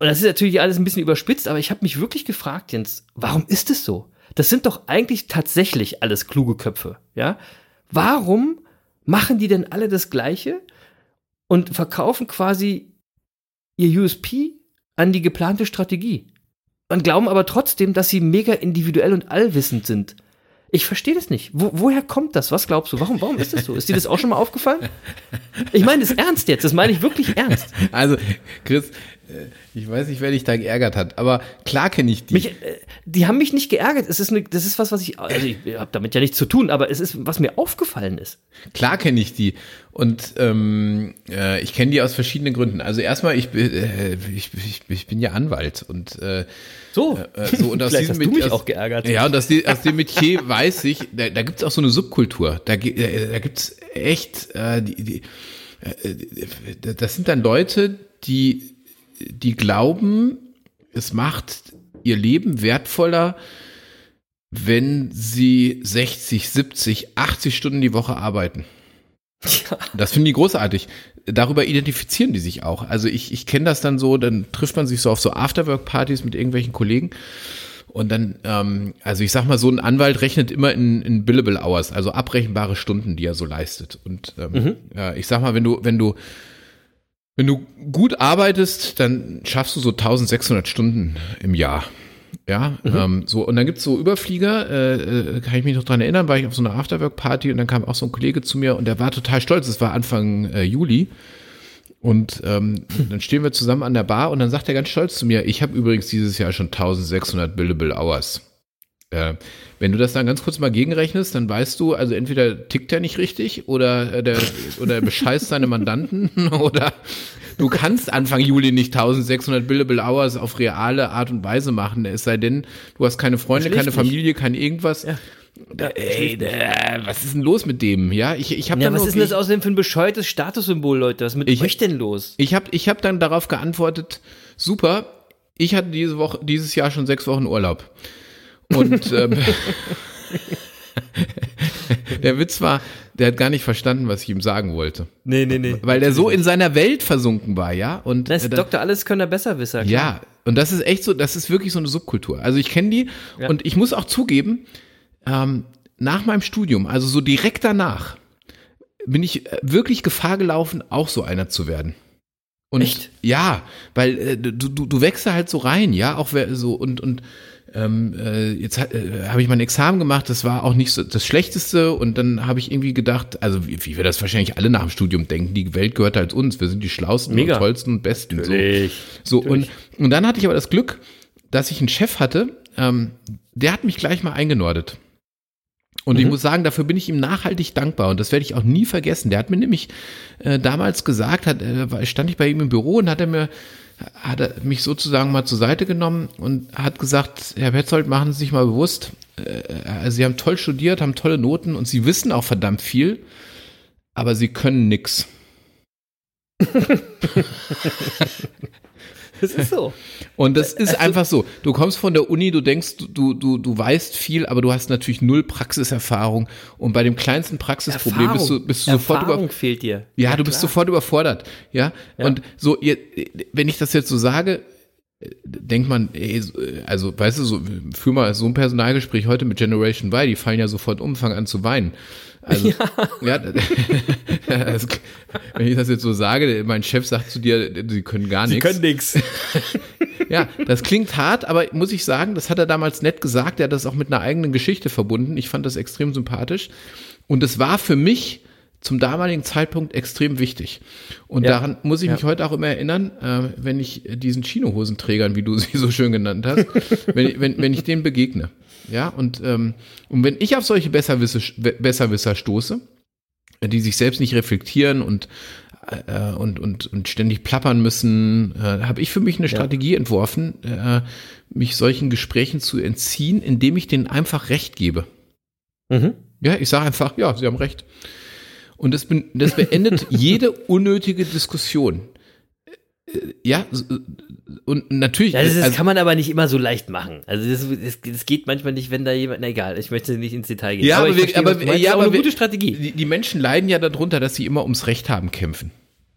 S4: und das ist natürlich alles ein bisschen überspitzt, aber ich habe mich wirklich gefragt, Jens, warum ist es so? Das sind doch eigentlich tatsächlich alles kluge Köpfe, ja? Warum machen die denn alle das Gleiche und verkaufen quasi ihr USP an die geplante Strategie und glauben aber trotzdem, dass sie mega individuell und allwissend sind? Ich verstehe das nicht. Wo, woher kommt das? Was glaubst du? Warum, warum ist das so? Ist dir das auch schon mal aufgefallen? Ich meine das ernst jetzt. Das meine ich wirklich ernst.
S3: Also, Chris, ich weiß nicht, wer dich da geärgert hat, aber klar kenne ich die.
S4: Mich, äh, die haben mich nicht geärgert. Es ist eine, das ist was, was ich, also ich habe damit ja nichts zu tun, aber es ist, was mir aufgefallen ist.
S3: Klar kenne ich die. Und ähm, äh, ich kenne die aus verschiedenen Gründen. Also erstmal, ich, bin, äh, ich, ich, ich bin ja Anwalt und äh,
S4: So,
S3: äh, so und *laughs* aus
S4: Vielleicht
S3: diesem
S4: hast du mich
S3: aus,
S4: auch geärgert.
S3: Ja, und aus, aus dem Metier *laughs* weiß ich, da, da gibt es auch so eine Subkultur. Da, äh, da gibt es echt, äh, die, die, äh, das sind dann Leute, die, die glauben, es macht ihr Leben wertvoller, wenn sie 60, 70, 80 Stunden die Woche arbeiten. Das finden die großartig. Darüber identifizieren die sich auch. Also ich, ich kenne das dann so, dann trifft man sich so auf so Afterwork-Partys mit irgendwelchen Kollegen Und dann, ähm, also ich sag mal, so ein Anwalt rechnet immer in, in billable hours, also abrechenbare Stunden, die er so leistet. Und ähm,
S4: Mhm.
S3: ja, ich sag mal, wenn du, wenn du, wenn du gut arbeitest, dann schaffst du so 1600 Stunden im Jahr. Ja,
S4: Mhm.
S3: ähm, so, und dann gibt's so Überflieger, äh, äh, kann ich mich noch dran erinnern, war ich auf so einer Afterwork-Party und dann kam auch so ein Kollege zu mir und der war total stolz, es war Anfang äh, Juli. Und ähm, *laughs* dann stehen wir zusammen an der Bar und dann sagt er ganz stolz zu mir, ich habe übrigens dieses Jahr schon 1600 billable hours. Äh, wenn du das dann ganz kurz mal gegenrechnest, dann weißt du, also entweder tickt er nicht richtig oder äh, der oder er bescheißt seine Mandanten *laughs* oder du kannst Anfang Juli nicht 1600 billable hours auf reale Art und Weise machen, es sei denn, du hast keine Freunde, keine. Familie, kein irgendwas. Da, ey, da, was ist denn los mit dem? Ja, ich, ich habe
S4: Ja,
S3: dann
S4: was ist denn das außerdem für ein bescheuertes Statussymbol, Leute? Was mit
S3: Ich-
S4: euch denn los?
S3: ich habe ich hab dann darauf geantwortet, super, ich hatte diese Woche, dieses Jahr schon sechs Wochen Urlaub. Und ähm, *laughs* der Witz war, der hat gar nicht verstanden, was ich ihm sagen wollte.
S4: Nee, nee, nee.
S3: Weil der so in seiner Welt versunken war, ja. Und
S4: Das
S3: äh,
S4: ist
S3: da-
S4: Doktor Alles können besser wissen.
S3: ja, und das ist echt so, das ist wirklich so eine Subkultur. Also ich kenne die
S4: Ja.
S3: und ich muss auch zugeben, ähm, nach meinem Studium, also so direkt danach, bin ich äh, wirklich Gefahr gelaufen, auch so einer zu werden. Und
S4: Echt?
S3: ja, weil äh, du, du, du wächst da halt so rein, ja, auch so und und ähm, äh, jetzt äh, habe ich mein Examen gemacht, das war auch nicht so das Schlechteste und dann habe ich irgendwie gedacht, also wie, wie wir das wahrscheinlich alle nach dem Studium denken, die Welt gehört halt uns, wir sind die schlausten
S4: Mega.
S3: und tollsten und besten. So.
S4: Natürlich.
S3: So, und, und dann hatte ich aber das Glück, dass ich einen Chef hatte, ähm, der hat mich gleich mal eingenordet. Und ich
S4: Mhm.
S3: muss sagen, dafür bin ich ihm nachhaltig dankbar und das werde ich auch nie vergessen. Der hat mir nämlich äh, damals gesagt, hat, äh, stand ich bei ihm im Büro und hat er mir hat er mich sozusagen mal zur Seite genommen und hat gesagt, Herr Petzold, machen Sie sich mal bewusst, äh, Sie haben toll studiert, haben tolle Noten und Sie wissen auch verdammt viel, aber Sie können nix. *laughs*
S4: Das ist so.
S3: Und das ist einfach so. Du kommst von der Uni, du denkst, du, du, du weißt viel, aber du hast natürlich null Praxiserfahrung. Und bei dem kleinsten Praxisproblem bist du, bist du sofort über,
S4: Erfahrung fehlt dir.
S3: ja, du bist sofort überfordert. Ja. Und so, ihr, wenn ich das jetzt so sage, denkt man, ey, so, also, weißt du, so, führ mal so ein Personalgespräch heute mit Generation Y, die fallen ja sofort um, fangen an zu weinen. Also, ja, *laughs* das, wenn ich das jetzt so sage, mein Chef sagt zu dir, sie können gar nichts.
S4: nix. *laughs*
S3: Ja, das klingt hart, aber muss ich sagen, das hat er damals nett gesagt. Er hat das auch mit einer eigenen Geschichte verbunden. Ich fand das extrem sympathisch. Und es war für mich zum damaligen Zeitpunkt extrem wichtig. Und
S4: Ja.
S3: daran muss ich mich
S4: Ja.
S3: heute auch immer erinnern, äh, wenn ich diesen Chinohosenträgern, wie du sie so schön genannt hast, *laughs* wenn, ich- wenn, wenn ich denen begegne. Ja, und, ähm, und wenn ich auf solche Besserwisser, Besserwisser stoße, die sich selbst nicht reflektieren und äh, und, und, und ständig plappern müssen, äh, habe ich für mich eine Strategie entworfen, äh, mich solchen Gesprächen zu entziehen, indem ich denen einfach Recht gebe.
S4: Mhm.
S3: Ja, ich sage einfach, ja, sie haben recht. Und das, das beendet *laughs* jede unnötige Diskussion. Ja, und natürlich.
S4: Ja, das, ist,
S3: also-
S4: kann man aber nicht immer so leicht machen. Also das, das, das geht manchmal nicht, wenn da jemand, na egal, ich möchte nicht ins Detail gehen.
S3: Ja, aber wir-
S4: verstehe,
S3: aber-
S4: meinst.
S3: ja, aber
S4: eine gute Strategie.
S3: die, die Menschen leiden ja darunter, dass sie immer ums Recht haben kämpfen.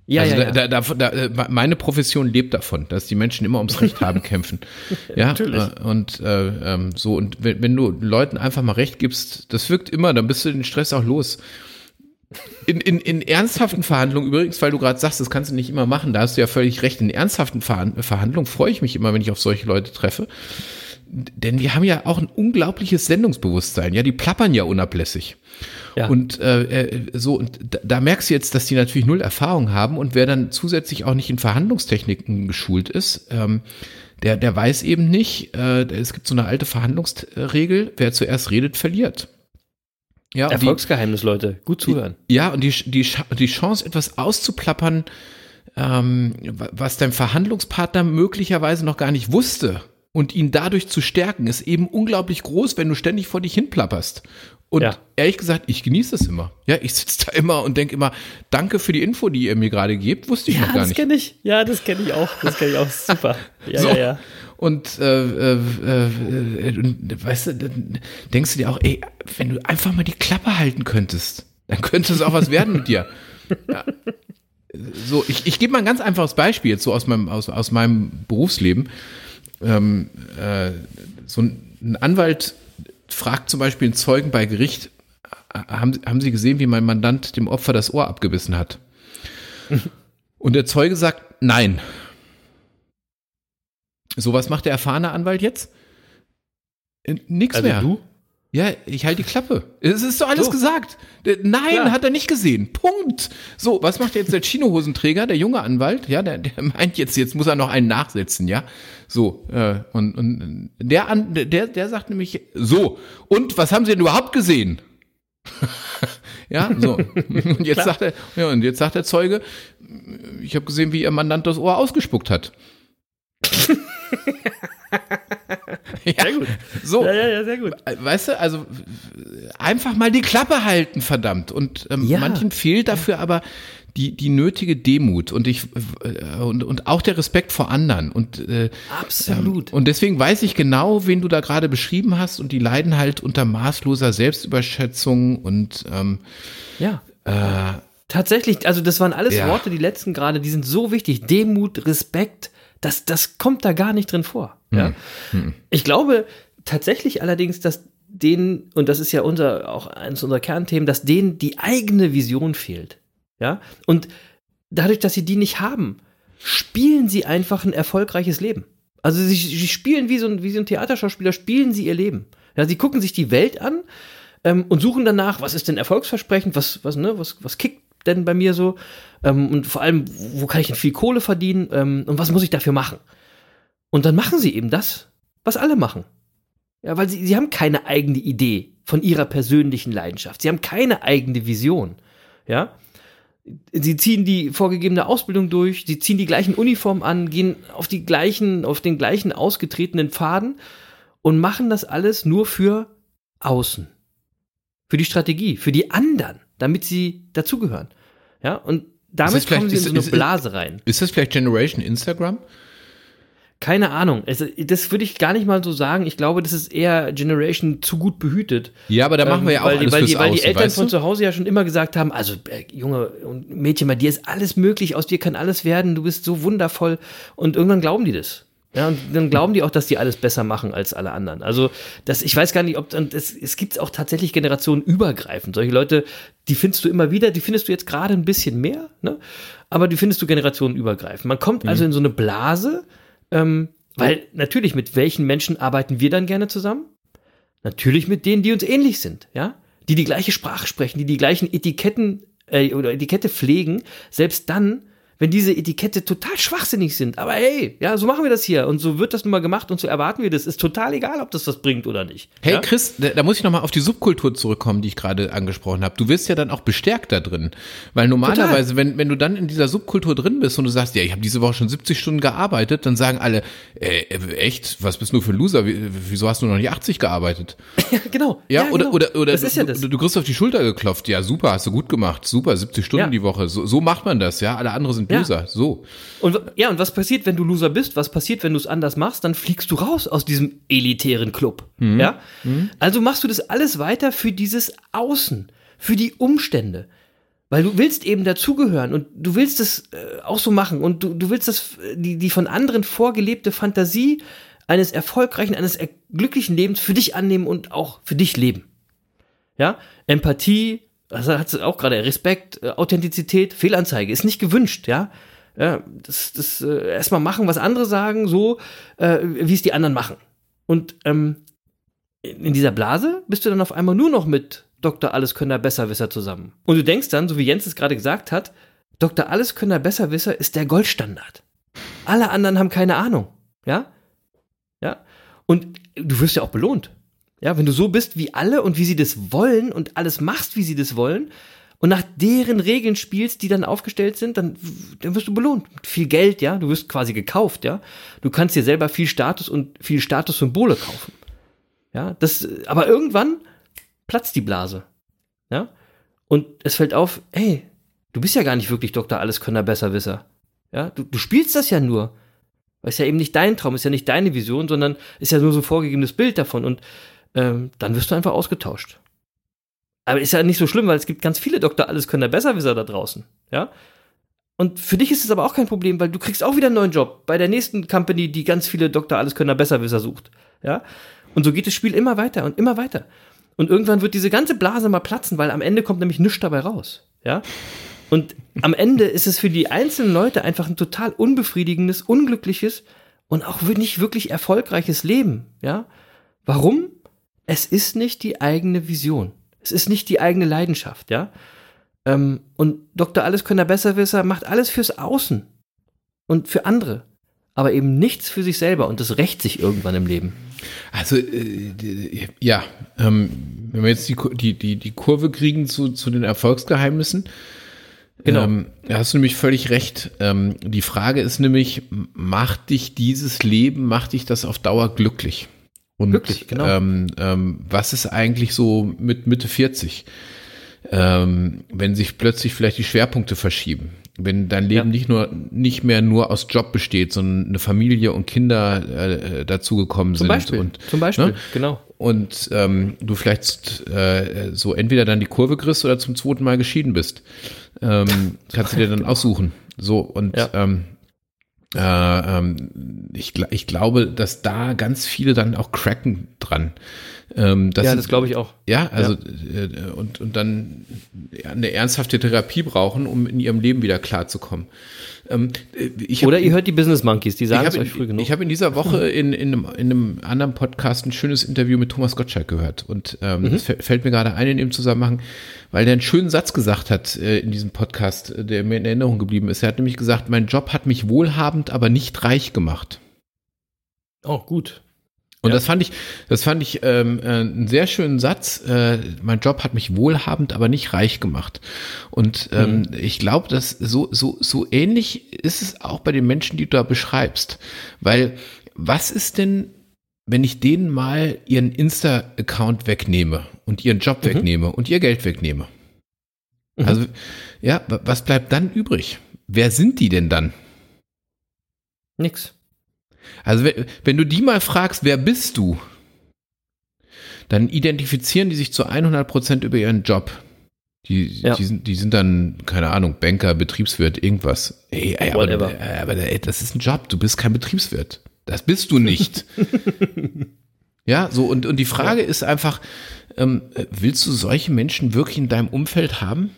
S4: Ja,
S3: also
S4: ja, ja.
S3: Da, da, da, äh, meine Profession lebt davon, dass die Menschen immer ums Recht haben kämpfen. *laughs* Ja,
S4: Natürlich.
S3: äh, und äh, ähm, so und wenn, wenn du Leuten einfach mal Recht gibst, das wirkt immer, dann bist du den Stress auch los. In, in, in ernsthaften Verhandlungen übrigens, weil du gerade sagst, das kannst du nicht immer machen, da hast du ja völlig recht. In ernsthaften Verhand- Verhandlungen freue ich mich immer, wenn ich auf solche Leute treffe. Denn die haben ja auch ein unglaubliches Sendungsbewusstsein. Ja, die plappern ja unablässig.
S4: Ja.
S3: Und äh, äh, so, und da, da merkst du jetzt, dass die natürlich null Erfahrung haben und wer dann zusätzlich auch nicht in Verhandlungstechniken geschult ist, ähm, der, der weiß eben nicht, äh, es gibt so eine alte Verhandlungsregel, wer zuerst redet, verliert. Ja, und die,
S4: Erfolgsgeheimnis, Leute. Gut zuhören.
S3: ja, und die, die, die Chance, etwas auszuplappern, ähm, wa- was dein Verhandlungspartner möglicherweise noch gar nicht wusste und ihn dadurch zu stärken, ist eben unglaublich groß, wenn du ständig vor dich hin plapperst. Und
S4: Ja.
S3: ehrlich gesagt, ich genieße das immer. Ja, ich sitze da immer und denke immer, danke für die Info, die ihr mir gerade gebt, wusste ich noch gar
S4: das
S3: nicht.
S4: kenne ich. Ja, das kenne ich auch. Das kenne ich auch. *laughs* Super. Ja,
S3: So.
S4: ja, ja.
S3: Und äh, äh, äh, äh, weißt du, dann denkst du dir auch, ey, wenn du einfach mal die Klappe halten könntest, dann könnte es auch was werden mit dir. Ja. So, ich, ich gebe mal ein ganz einfaches Beispiel jetzt so aus meinem, aus, aus meinem Berufsleben. ähm, äh, so ein, ein Anwalt fragt zum Beispiel einen Zeugen bei Gericht, haben, haben Sie gesehen, wie mein Mandant dem Opfer das Ohr abgebissen hat? *laughs* Und der Zeuge sagt, nein. So, was macht der erfahrene Anwalt jetzt? Äh, Nix
S4: Also
S3: mehr.
S4: du?
S3: Ja, ich halte die Klappe. Es ist doch alles
S4: So.
S3: gesagt. Nein,
S4: Klar.
S3: hat er nicht gesehen. Punkt. So, was macht jetzt der Chinohosenträger, der junge Anwalt? Ja, der, der meint jetzt, jetzt muss er noch einen nachsetzen, ja. So, äh, und, und der, an, der, der sagt nämlich, so, und was haben Sie denn überhaupt gesehen? *laughs* ja, so. *laughs* Und jetzt sagt er, ja, und jetzt sagt der Zeuge, ich habe gesehen, wie Ihr Mandant das Ohr ausgespuckt hat. *laughs* ja,
S4: Sehr gut.
S3: So,
S4: Ja, ja, ja, sehr gut.
S3: Weißt du, also einfach mal die Klappe halten, verdammt. Und ähm,
S4: Ja.
S3: manchen fehlt dafür aber die, die nötige Demut und ich äh, und, und auch der Respekt vor anderen. Und, äh,
S4: Absolut.
S3: und deswegen weiß ich genau, wen du da gerade beschrieben hast, und die leiden halt unter maßloser Selbstüberschätzung und ähm,
S4: ja.
S3: äh,
S4: Tatsächlich, also das waren alles
S3: Ja.
S4: Worte, die letzten gerade, die sind so wichtig. Demut, Respekt, das, das kommt da gar nicht drin vor. Ja? Ich glaube tatsächlich allerdings, dass denen, und das ist ja unser, auch eines unserer Kernthemen, dass denen die eigene Vision fehlt. Ja. Und dadurch, dass sie die nicht haben, spielen sie einfach ein erfolgreiches Leben. Also sie, sie spielen wie so, ein, wie so ein Theaterschauspieler, spielen sie ihr Leben. Ja, sie gucken sich die Welt an ähm, und suchen danach, was ist denn erfolgsversprechend, was, was, ne, was, was kickt denn bei mir so? Ähm, und vor allem, wo kann ich denn viel Kohle verdienen ähm, und was muss ich dafür machen? Und dann machen sie eben das, was alle machen. Ja, weil sie, sie haben keine eigene Idee von ihrer persönlichen Leidenschaft. Sie haben keine eigene Vision. Ja. Sie ziehen die vorgegebene Ausbildung durch, sie ziehen die gleichen Uniformen an, gehen auf die gleichen, auf den gleichen ausgetretenen Pfaden und machen das alles nur für außen. Für die Strategie, für die anderen, damit sie dazugehören. Ja, und damit kommen sie in so eine
S3: ist-
S4: Blase rein.
S3: ist das vielleicht Generation Instagram?
S4: Keine Ahnung. Es, das würde ich gar nicht mal so sagen. Ich glaube, das ist eher Generation zu gut behütet.
S3: Ja, aber da machen wir ja auch
S4: Ähm, weil,
S3: alles
S4: die, weil, die, weil die Eltern
S3: weißt
S4: von
S3: du?
S4: zu Hause ja schon immer gesagt haben, also äh, Junge und Mädchen, bei dir ist alles möglich, aus dir kann alles werden, du bist so wundervoll. Und irgendwann glauben die das. Ja, und dann glauben die auch, dass die alles besser machen als alle anderen. Also, das, ich weiß gar nicht, ob, und es, es gibt auch tatsächlich generationenübergreifend. Solche Leute, die findest du immer wieder, die findest du jetzt gerade ein bisschen mehr, ne? Aber die findest du generationenübergreifend. Man kommt also in so eine Blase, ähm, weil natürlich, mit welchen Menschen arbeiten wir dann gerne zusammen? Natürlich mit denen, die uns ähnlich sind, ja? Die die gleiche Sprache sprechen, die die gleichen Etiketten äh, oder Etikette pflegen, selbst dann, wenn diese Etikette total schwachsinnig sind. Aber hey, ja, so machen wir das hier und so wird das nun mal gemacht und so erwarten wir das. Ist total egal, ob das was bringt oder nicht.
S3: Hey
S4: ja?
S3: Chris, da, da muss ich nochmal auf die Subkultur zurückkommen, die ich gerade angesprochen habe. Du wirst ja dann auch bestärkt da drin. Weil normalerweise, wenn, wenn du dann in dieser Subkultur drin bist und du sagst, ja, ich habe diese Woche schon 70 Stunden gearbeitet, dann sagen alle, äh, äh, echt, was bist du für ein Loser? Wie, wieso hast du noch nicht 80 gearbeitet? *laughs*
S4: ja, genau.
S3: Ja, oder,
S4: genau.
S3: oder, oder
S4: das
S3: du,
S4: ist ja das.
S3: Du, du kriegst auf die Schulter geklopft. Ja, super, hast du gut gemacht. Super, 70 Stunden
S4: Ja.
S3: die Woche. So, so macht man das, ja. Alle anderen sind
S4: Ja.
S3: Loser. So.
S4: Und ja, und was passiert, wenn du Loser bist? Was passiert, wenn du es anders machst? Dann fliegst du raus aus diesem elitären Club. Ja? Also machst du das alles weiter für dieses Außen, für die Umstände. Weil du willst eben dazugehören und du willst es äh, auch so machen und du, du willst das, äh, die, die von anderen vorgelebte Fantasie eines erfolgreichen, eines er glücklichen Lebens für dich annehmen und auch für dich leben. Ja, Empathie, also hat sie auch gerade Respekt, äh, Authentizität, Fehlanzeige ist nicht gewünscht, ja. Ja, das, das äh, erstmal machen, was andere sagen, so äh, wie es die anderen machen. Und ähm, in dieser Blase bist du dann auf einmal nur noch mit Dr. Alleskönner Besserwisser zusammen. Und du denkst dann, so wie Jens es gerade gesagt hat, Dr. Alleskönner Besserwisser ist der Goldstandard. Alle anderen haben keine Ahnung, ja? Ja? Und du wirst ja auch belohnt. Ja, wenn du so bist wie alle und wie sie das wollen und alles machst, wie sie das wollen und nach deren Regeln spielst, die dann aufgestellt sind, dann, dann wirst du belohnt. Mit viel Geld, ja. Du wirst quasi gekauft, ja. Du kannst dir selber viel Status und viel Statussymbole kaufen. Ja, das, aber irgendwann platzt die Blase. Ja. Und es fällt auf, ey, du bist ja gar nicht wirklich Doktor Alleskönner Besserwisser. Ja, du, du spielst das ja nur. Weil es ja eben nicht dein Traum, ist ja nicht deine Vision, sondern ist ja nur so ein vorgegebenes Bild davon. Und ähm, dann wirst du einfach ausgetauscht. Aber ist ja nicht so schlimm, weil es gibt ganz viele Doktor Alleskönner Besserwisser da draußen. Ja. Und für dich ist es aber auch kein Problem, weil du kriegst auch wieder einen neuen Job bei der nächsten Company, die ganz viele Doktor Alleskönner Besserwisser sucht. Ja? Und so geht das Spiel immer weiter und immer weiter. Und irgendwann wird diese ganze Blase mal platzen, weil am Ende kommt nämlich nichts dabei raus. Ja? Und am Ende ist es für die einzelnen Leute einfach ein total unbefriedigendes, unglückliches und auch nicht wirklich erfolgreiches Leben. Ja? Warum? Es ist nicht die eigene Vision. Es ist nicht die eigene Leidenschaft, ja. Ähm, und Dr. Alleskönner Besserwisser macht alles fürs Außen und für andere, aber eben nichts für sich selber und das rächt sich irgendwann im Leben.
S3: Also, äh, ja, ähm, wenn wir jetzt die, die, die, die Kurve kriegen zu, zu den Erfolgsgeheimnissen, Genau. Ähm, da hast du nämlich völlig recht. Ähm, die Frage ist nämlich, macht dich dieses Leben, macht dich das auf Dauer glücklich? Und Glücklich, genau. Ähm, ähm, was ist eigentlich so mit Mitte 40? Ähm, wenn sich plötzlich vielleicht die Schwerpunkte verschieben, wenn dein Leben ja. nicht nur nicht mehr nur aus Job besteht, sondern eine Familie und Kinder äh, dazugekommen sind
S4: Beispiel.
S3: und
S4: zum Beispiel ne? genau
S3: und ähm, du vielleicht äh, so entweder dann die Kurve kriegst oder zum zweiten Mal geschieden bist, ähm, kannst du dir dann *laughs* genau. aussuchen. So und ja. ähm, äh, ähm, ich, ich glaube, dass da ganz viele dann auch cracken dran.
S4: Ähm, ja, das glaube ich auch.
S3: Ja, also ja. Äh, und, und dann eine ernsthafte Therapie brauchen, um in ihrem Leben wieder klarzukommen.
S4: Ähm, hab, Oder ihr hört die Business Monkeys, die sagen es euch früh genug.
S3: Ich habe in dieser Woche in, in, einem, in einem anderen Podcast ein schönes Interview mit Thomas Gottschalk gehört. Und ähm, mhm. das fällt mir gerade ein in dem Zusammenhang, weil der einen schönen Satz gesagt hat äh, in diesem Podcast, äh, der mir in Erinnerung geblieben ist. Er hat nämlich gesagt, mein Job hat mich wohlhabend, aber nicht reich gemacht.
S4: Oh, gut.
S3: Und ja. das fand ich, das fand ich ähm, äh, einen sehr schönen Satz. Äh, mein Job hat mich wohlhabend, aber nicht reich gemacht. Und ähm, mhm. ich glaube, dass so so so ähnlich ist es auch bei den Menschen, die du da beschreibst. Weil was ist denn, wenn ich denen mal ihren Insta-Account wegnehme und ihren Job mhm. wegnehme und ihr Geld wegnehme? Mhm. Also ja, was bleibt dann übrig? Wer sind die denn dann?
S4: Nix.
S3: Also wenn, wenn du die mal fragst, wer bist du? Dann identifizieren die sich zu 100 Prozent über ihren Job. Die, ja. die, sind, die sind dann, keine Ahnung, Banker, Betriebswirt, irgendwas. Ey, ey aber, aber ey, das ist ein Job, du bist kein Betriebswirt. Das bist du nicht. *laughs* ja, so, und, und die Frage ja. ist einfach, ähm, willst du solche Menschen wirklich in deinem Umfeld haben?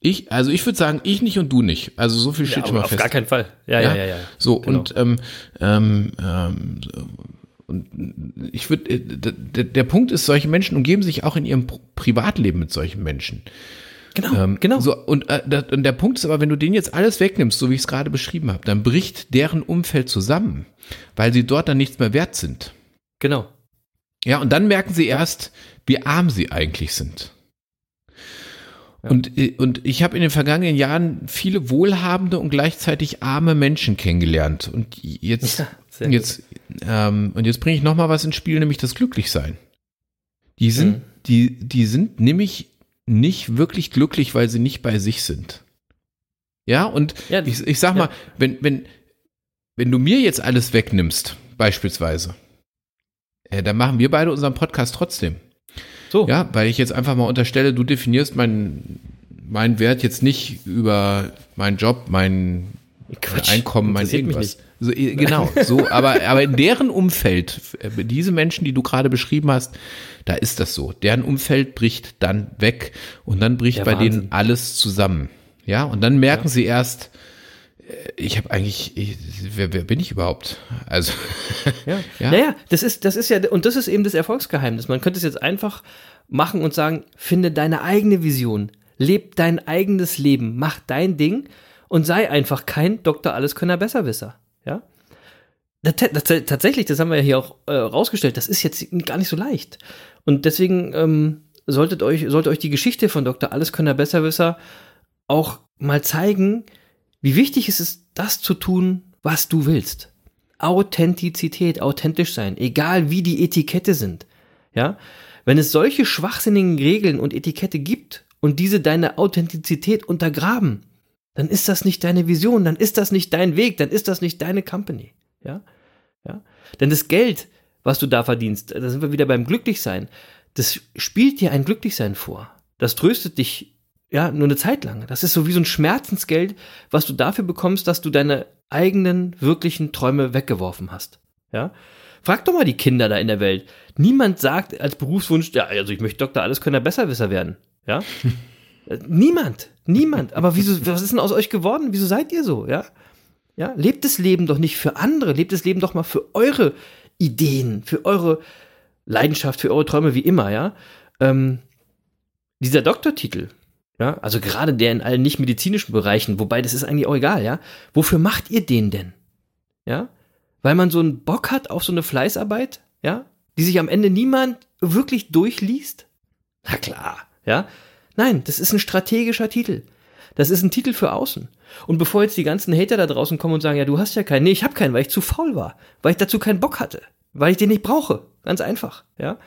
S3: Ich, also ich würde sagen, ich nicht und du nicht. Also so viel steht ja, schon mal
S4: auf
S3: fest.
S4: Auf gar keinen Fall. Ja, ja, ja, ja.
S3: So, genau. und, ähm, ähm, ähm, und ich würde, äh, der, der Punkt ist, solche Menschen umgeben sich auch in ihrem Privatleben mit solchen Menschen.
S4: Genau, ähm, genau.
S3: So, und, äh, das, und der Punkt ist aber, wenn du denen jetzt alles wegnimmst, so wie ich es gerade beschrieben habe, dann bricht deren Umfeld zusammen, weil sie dort dann nichts mehr wert sind.
S4: Genau.
S3: Ja, und dann merken sie erst, wie arm sie eigentlich sind. Und, äh, und ich habe in den vergangenen Jahren viele wohlhabende und gleichzeitig arme Menschen kennengelernt. Und jetzt, ja, jetzt, ähm, und jetzt bringe ich noch mal was ins Spiel, nämlich das Glücklichsein. Die sind, mhm. die, die sind nämlich nicht wirklich glücklich, weil sie nicht bei sich sind. Ja, und ja, ich, ich sag mal, wenn, wenn, wenn du mir jetzt alles wegnimmst, beispielsweise, äh, dann machen wir beide unseren Podcast trotzdem. So. Ja, weil ich jetzt einfach mal unterstelle, du definierst meinen mein Wert jetzt nicht über meinen Job, mein Quatsch, Einkommen, mein irgendwas. So, eh, genau, so, aber, aber in deren Umfeld, äh, diese Menschen, die du gerade beschrieben hast, da ist das so. Deren Umfeld bricht dann weg und dann bricht Der bei Wahnsinn. denen alles zusammen. Ja, und dann merken ja. sie erst, äh, ich habe eigentlich, ich, wer, wer bin ich überhaupt? Also, *laughs*
S4: ja. ja. Naja, das ist, das ist ja, und das ist eben das Erfolgsgeheimnis. Man könnte es jetzt einfach machen und sagen, finde deine eigene Vision, leb dein eigenes Leben, mach dein Ding und sei einfach kein Doktor Alleskönner Besserwisser. Ja? Tatsächlich, das haben wir ja hier auch äh, rausgestellt, das ist jetzt gar nicht so leicht. Und deswegen ähm, solltet euch, sollte euch die Geschichte von Dr. Alleskönner Besserwisser auch mal zeigen, wie wichtig es ist, das zu tun, was du willst. Authentizität, authentisch sein, egal wie die Etikette sind. Ja? Wenn es solche schwachsinnigen Regeln und Etikette gibt und diese deine Authentizität untergraben, dann ist das nicht deine Vision, dann ist das nicht dein Weg, dann ist das nicht deine Company. Ja? Ja? Denn das Geld, was du da verdienst, da sind wir wieder beim Glücklichsein, das spielt dir ein Glücklichsein vor. Das tröstet dich Ja, nur eine Zeit lang. Das ist so wie so ein Schmerzensgeld, was du dafür bekommst, dass du deine eigenen wirklichen Träume weggeworfen hast. Ja? Frag doch mal die Kinder da in der Welt. Niemand sagt als Berufswunsch, ja, also ich möchte Doktor alles können Besserwisser werden. Ja? *laughs* Niemand, niemand. Aber wieso, was ist denn aus euch geworden? Wieso seid ihr so? Ja? Ja, lebt das Leben doch nicht für andere, lebt das Leben doch mal für eure Ideen, für eure Leidenschaft, für eure Träume, wie immer, ja. Ähm, dieser Doktortitel, ja, also gerade der in allen nicht medizinischen Bereichen, wobei das ist eigentlich auch egal, ja. Wofür macht ihr den denn? Ja? Weil man so einen Bock hat auf so eine Fleißarbeit, ja, die sich am Ende niemand wirklich durchliest? Na klar, ja. Nein, das ist ein strategischer Titel. Das ist ein Titel für außen. Und bevor jetzt die ganzen Hater da draußen kommen und sagen, ja, du hast ja keinen, nee, ich habe keinen, weil ich zu faul war, weil ich dazu keinen Bock hatte, weil ich den nicht brauche. Ganz einfach, ja.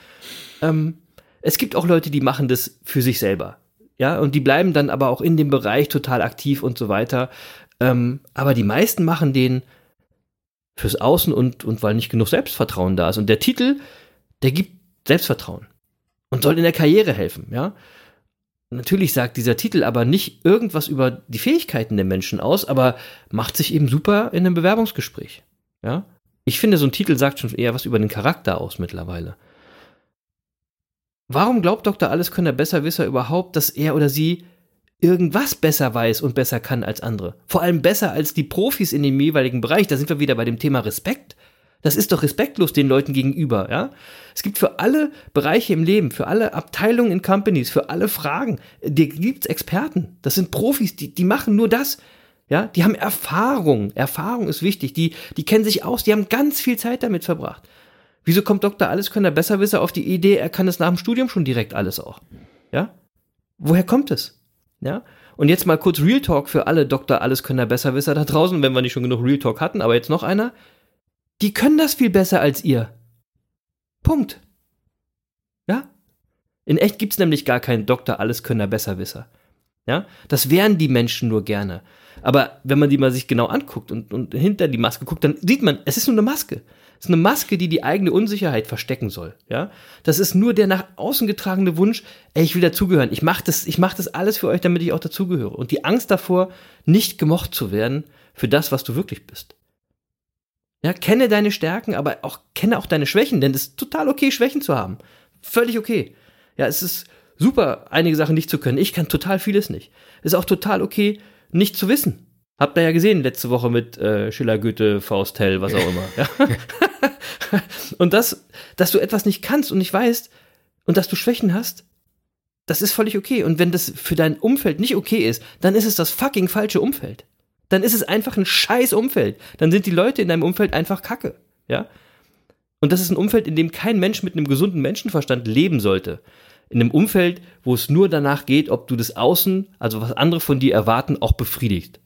S4: Ähm, es gibt auch Leute, die machen das für sich selber. Ja, und die bleiben dann aber auch in dem Bereich total aktiv und so weiter. Ähm, aber die meisten machen den fürs Außen und, und weil nicht genug Selbstvertrauen da ist. Und der Titel, der gibt Selbstvertrauen und soll in der Karriere helfen, ja. Natürlich sagt dieser Titel aber nicht irgendwas über die Fähigkeiten der Menschen aus, aber macht sich eben super in einem Bewerbungsgespräch. Ja? Ich finde, so ein Titel sagt schon eher was über den Charakter aus mittlerweile. Warum glaubt Dr. Alleskönner Besserwisser überhaupt, dass er oder sie irgendwas besser weiß und besser kann als andere? Vor allem besser als die Profis in dem jeweiligen Bereich. Da sind wir wieder bei dem Thema Respekt. Das ist doch respektlos den Leuten gegenüber, ja? Es gibt für alle Bereiche im Leben, für alle Abteilungen in Companies, für alle Fragen, die gibt's Experten. Das sind Profis, die, die machen nur das. Ja, die haben Erfahrung. Erfahrung ist wichtig. Die, die kennen sich aus. Die haben ganz viel Zeit damit verbracht. Wieso kommt Dr. Alleskönner Besserwisser auf die Idee, er kann es nach dem Studium schon direkt alles auch? Ja? Woher kommt es? Ja? Und jetzt mal kurz Real Talk für alle Dr. Alleskönner Besserwisser da draußen, wenn wir nicht schon genug Real Talk hatten, aber jetzt noch einer. Die können das viel besser als ihr. Punkt. Ja? In echt gibt's nämlich gar keinen Doktor Alleskönner Besserwisser. Ja? Das wären die Menschen nur gerne. Aber wenn man die mal sich genau anguckt und, und hinter die Maske guckt, dann sieht man, es ist nur eine Maske. Es ist eine Maske, die die eigene Unsicherheit verstecken soll. Ja, das ist nur der nach außen getragene Wunsch. Ey, ich will dazugehören. Ich mache das, ich mache das alles für euch, damit ich auch dazugehöre. Und die Angst davor, nicht gemocht zu werden für das, was du wirklich bist. Ja, kenne deine Stärken, aber auch kenne auch deine Schwächen, denn es ist total okay, Schwächen zu haben. Völlig okay. Ja, es ist super, einige Sachen nicht zu können. Ich kann total vieles nicht. Es ist auch total okay, nicht zu wissen. Habt ihr ja gesehen letzte Woche mit äh, Schiller, Goethe, Faust, Hell, was auch immer. Ja? *laughs* und das, dass du etwas nicht kannst und nicht weißt und dass du Schwächen hast, das ist völlig okay. Und wenn das für dein Umfeld nicht okay ist, dann ist es das fucking falsche Umfeld. Dann ist es einfach ein scheiß Umfeld. Dann sind die Leute in deinem Umfeld einfach kacke. Ja? Und das ist ein Umfeld, in dem kein Mensch mit einem gesunden Menschenverstand leben sollte in einem Umfeld, wo es nur danach geht, ob du das Außen, also was andere von dir erwarten, auch befriedigt.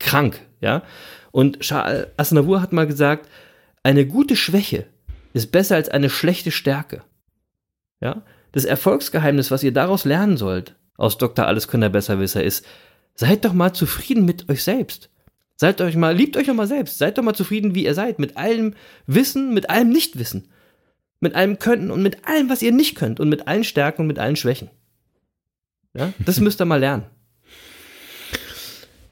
S4: Krank, ja. Und Charles Aznavour hat mal gesagt, eine gute Schwäche ist besser als eine schlechte Stärke. Ja. Das Erfolgsgeheimnis, was ihr daraus lernen sollt, aus Dr. Alleskönner Besserwisser, ist, seid doch mal zufrieden mit euch selbst. Seid euch mal, liebt euch doch mal selbst. Seid doch mal zufrieden, wie ihr seid. Mit allem Wissen, mit allem Nichtwissen mit allem Können und mit allem, was ihr nicht könnt und mit allen Stärken und mit allen Schwächen. Ja, das müsst ihr mal lernen.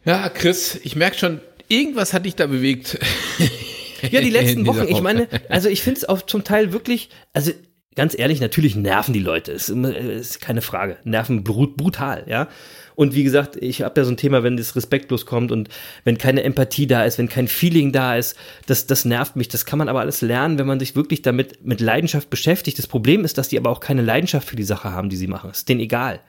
S3: Ja, Chris, ich merke schon, irgendwas hat dich da bewegt.
S4: Ja, die *laughs* letzten Wochen. Ich meine, also ich finde es auch zum Teil wirklich, also ganz ehrlich, natürlich nerven die Leute. Ist, ist keine Frage. Nerven brutal, ja. Und wie gesagt, ich habe ja so ein Thema, wenn das respektlos kommt und wenn keine Empathie da ist, wenn kein Feeling da ist, das, das nervt mich. Das kann man aber alles lernen, wenn man sich wirklich damit mit Leidenschaft beschäftigt. Das Problem ist, dass die aber auch keine Leidenschaft für die Sache haben, die sie machen. Ist denen egal.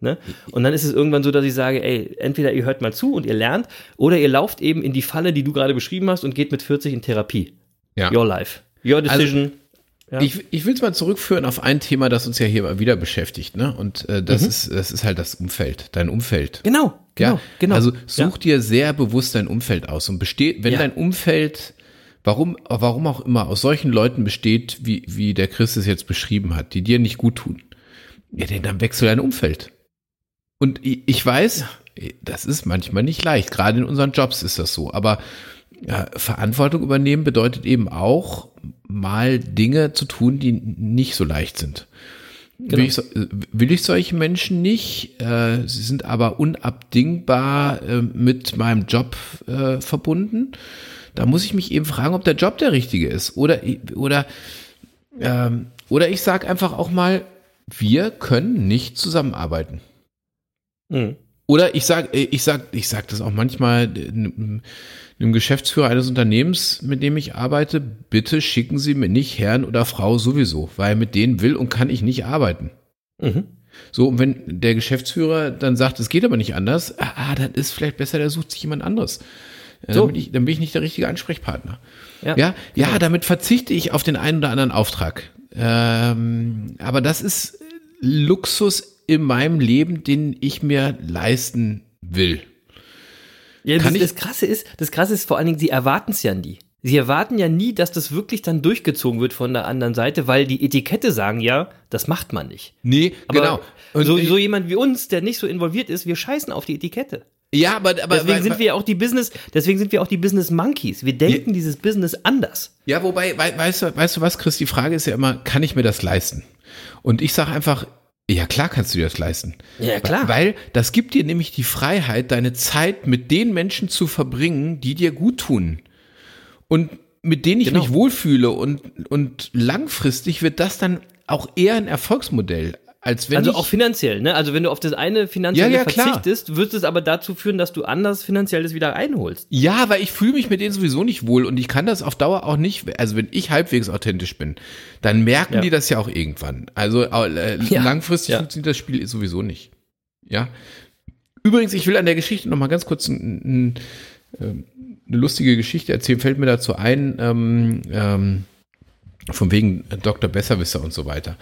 S4: Ne? Und dann ist es irgendwann so, dass ich sage, ey, entweder ihr hört mal zu und ihr lernt, oder ihr lauft eben in die Falle, die du gerade beschrieben hast und geht mit 40 in Therapie. Ja. Your life. Your also decision. Also,
S3: ja. Ich, ich will es mal zurückführen auf ein Thema, das uns ja hier mal wieder beschäftigt, ne? Und äh, das mhm. ist das ist halt das Umfeld, dein Umfeld.
S4: Genau, genau,
S3: ja? genau. Also such ja. dir sehr bewusst dein Umfeld aus und besteht, wenn dein Umfeld, warum, warum auch immer, aus solchen Leuten besteht, wie wie der Chris es jetzt beschrieben hat, die dir nicht gut tun, ja, dann wechsel dein Umfeld. Und ich, ich weiß, das ist manchmal nicht leicht. Gerade in unseren Jobs ist das so. Aber ja, Verantwortung übernehmen bedeutet eben auch, mal Dinge zu tun, die nicht so leicht sind. Will, ich, will ich solche Menschen nicht. Äh, sie sind aber unabdingbar äh, mit meinem Job äh, verbunden. Da muss ich mich eben fragen, ob der Job der richtige ist. Oder, oder, ähm, oder ich sage einfach auch mal, wir können nicht zusammenarbeiten.
S4: Mhm.
S3: Oder ich sag, ich sag, ich sag das auch manchmal einem einem Geschäftsführer eines Unternehmens, mit dem ich arbeite, bitte schicken Sie mir nicht Herrn oder Frau sowieso, weil mit denen will und kann ich nicht arbeiten.
S4: Mhm.
S3: So, und wenn der Geschäftsführer dann sagt, es geht aber nicht anders, ah, dann ist vielleicht besser, der sucht sich jemand anderes. Äh,
S4: So.
S3: Dann, bin ich, dann bin ich nicht der richtige Ansprechpartner.
S4: Ja.
S3: Ja, ja, damit verzichte ich auf den einen oder anderen Auftrag. Ähm, aber das ist Luxus in meinem Leben, den ich mir leisten will.
S4: Ja, das, das Krasse ist, das Krasse ist vor allen Dingen, sie erwarten es ja nie. Sie erwarten ja nie, dass das wirklich dann durchgezogen wird von der anderen Seite, weil die Etikette sagen ja, das macht man nicht.
S3: Nee,
S4: Aber
S3: genau. Und
S4: so, so jemand wie uns, der nicht so involviert ist, wir scheißen auf die Etikette.
S3: ja, aber, aber
S4: Deswegen
S3: weil-
S4: sind wir ja auch die Business, deswegen sind wir auch die Business Monkeys. Wir denken dieses Business anders.
S3: Ja, wobei, wei- weißt du, weißt du was, Chris, die Frage ist ja immer, kann ich mir das leisten? Und ich sage einfach, ja klar kannst du dir das leisten.
S4: Ja, klar.
S3: Weil das gibt dir nämlich die Freiheit, deine Zeit mit den Menschen zu verbringen, die dir gut tun. Und mit denen ich
S4: Genau.
S3: mich wohlfühle. Und, und langfristig wird das dann auch eher ein Erfolgsmodell,
S4: also auch finanziell, ne? Also wenn du auf das eine finanzielle
S3: Ja, ja, klar.
S4: verzichtest, wird es aber dazu führen, dass du anders finanzielles wieder einholst.
S3: Ja, weil ich fühle mich mit denen sowieso nicht wohl und ich kann das auf Dauer auch nicht, also wenn ich halbwegs authentisch bin, dann merken
S4: Ja.
S3: die das ja auch irgendwann. Also äh, langfristig funktioniert das Spiel sowieso nicht. Ja. Übrigens, ich will an der Geschichte noch mal ganz kurz ein, ein, ähm, eine lustige Geschichte erzählen, fällt mir dazu ein, ähm, ähm, von wegen Dr. Besserwisser und so weiter.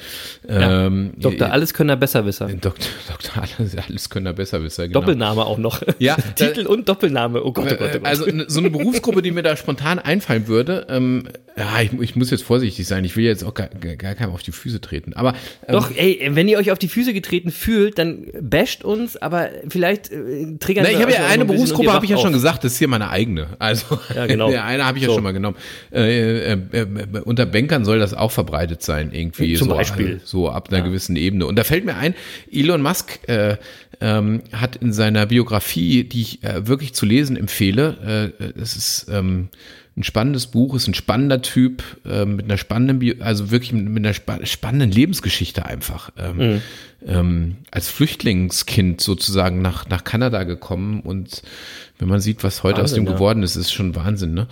S4: Ja.
S3: Ähm,
S4: Dr. Alleskönner Besserwisser.
S3: Dr. *laughs* Dr. Alles, alles können Besserwisser, genau.
S4: Doppelname auch noch. *laughs*
S3: Ja, *laughs*
S4: Titel und Doppelname. Oh Gott, oh Gott, oh
S3: Äh,
S4: Gott.
S3: Also ne- so eine Berufsgruppe, die mir da spontan einfallen würde, ähm, ja, ich, ich muss jetzt vorsichtig sein, ich will jetzt auch gar, gar keinem auf die Füße treten, aber ähm,
S4: Doch, ey, wenn ihr euch auf die Füße getreten fühlt, dann basht uns, aber vielleicht äh, triggern
S3: na, ich
S4: wir
S3: habe ja eine
S4: ein
S3: Berufsgruppe, habe ich ja
S4: wacht
S3: schon
S4: auf.
S3: gesagt, das ist hier meine eigene. Also
S4: Ja, genau.
S3: eine habe ich ja
S4: So.
S3: schon mal genommen. Äh, äh, äh, unter Bankern soll das auch verbreitet sein, irgendwie
S4: Zum
S3: so,
S4: Beispiel.
S3: äh, so ab einer gewissen Ebene. Und da fällt mir ein, Elon Musk äh, ähm, hat in seiner Biografie, die ich äh, wirklich zu lesen empfehle, äh, es ist ähm, ein spannendes Buch, ist ein spannender Typ äh, mit einer spannenden, Bio also wirklich mit einer spa spannenden Lebensgeschichte einfach. Ähm,
S4: Mhm.
S3: ähm, als Flüchtlingskind sozusagen nach, nach Kanada gekommen und wenn man sieht, was heute aus
S4: Wahnsinn,
S3: dem
S4: ja.
S3: geworden ist, ist schon Wahnsinn, ne?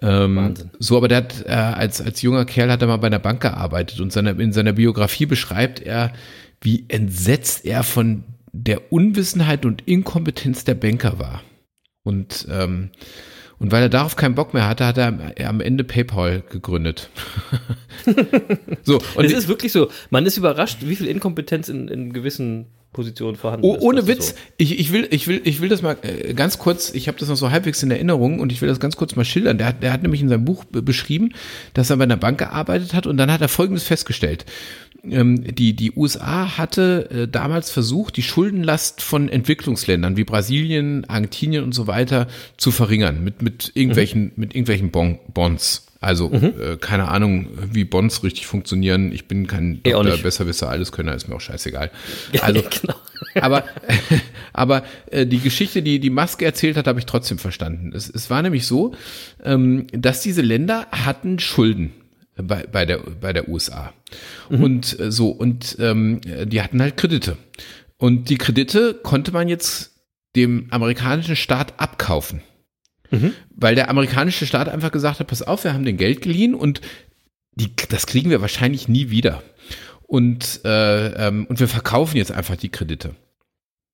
S3: Ähm,
S4: Wahnsinn.
S3: So, aber der hat äh, als, als junger Kerl hat er mal bei einer Bank gearbeitet und seine, in seiner Biografie beschreibt er, wie entsetzt er von der Unwissenheit und Inkompetenz der Banker war. Und, ähm, und weil er darauf keinen Bock mehr hatte, hat er am, Ende PayPal gegründet. *laughs* so, und
S4: Es ist wirklich so, man ist überrascht, wie viel Inkompetenz in, in gewissen Positionen vorhanden
S3: Oh,
S4: ist.
S3: ohne Witz,
S4: so.
S3: ich, ich, will, ich, will, ich will das mal äh, ganz kurz, ich habe das noch so halbwegs in Erinnerung und ich will das ganz kurz mal schildern. Der hat, der hat nämlich in seinem Buch be- beschrieben, dass er bei einer Bank gearbeitet hat und dann hat er Folgendes festgestellt. Ähm, die, die USA hatte äh, damals versucht, die Schuldenlast von Entwicklungsländern wie Brasilien, Argentinien und so weiter zu verringern mit, mit irgendwelchen, mit irgendwelchen bon Bonds. Also äh, keine Ahnung, wie Bonds richtig funktionieren. Ich bin kein
S4: auch
S3: Doktor. Besserwisser, alles Könner, ist mir auch scheißegal. Also, *laughs*
S4: genau.
S3: aber, *laughs* aber äh, die Geschichte, die die Maske erzählt hat, habe ich trotzdem verstanden. Es, es war nämlich so, ähm, dass diese Länder hatten Schulden bei, bei, der, bei der USA. Und äh, so, und ähm, die hatten halt Kredite. Und die Kredite konnte man jetzt dem amerikanischen Staat abkaufen. Weil der amerikanische Staat einfach gesagt hat, pass auf, wir haben den Geld geliehen und die, das kriegen wir wahrscheinlich nie wieder. Und, äh, ähm, und wir verkaufen jetzt einfach die Kredite.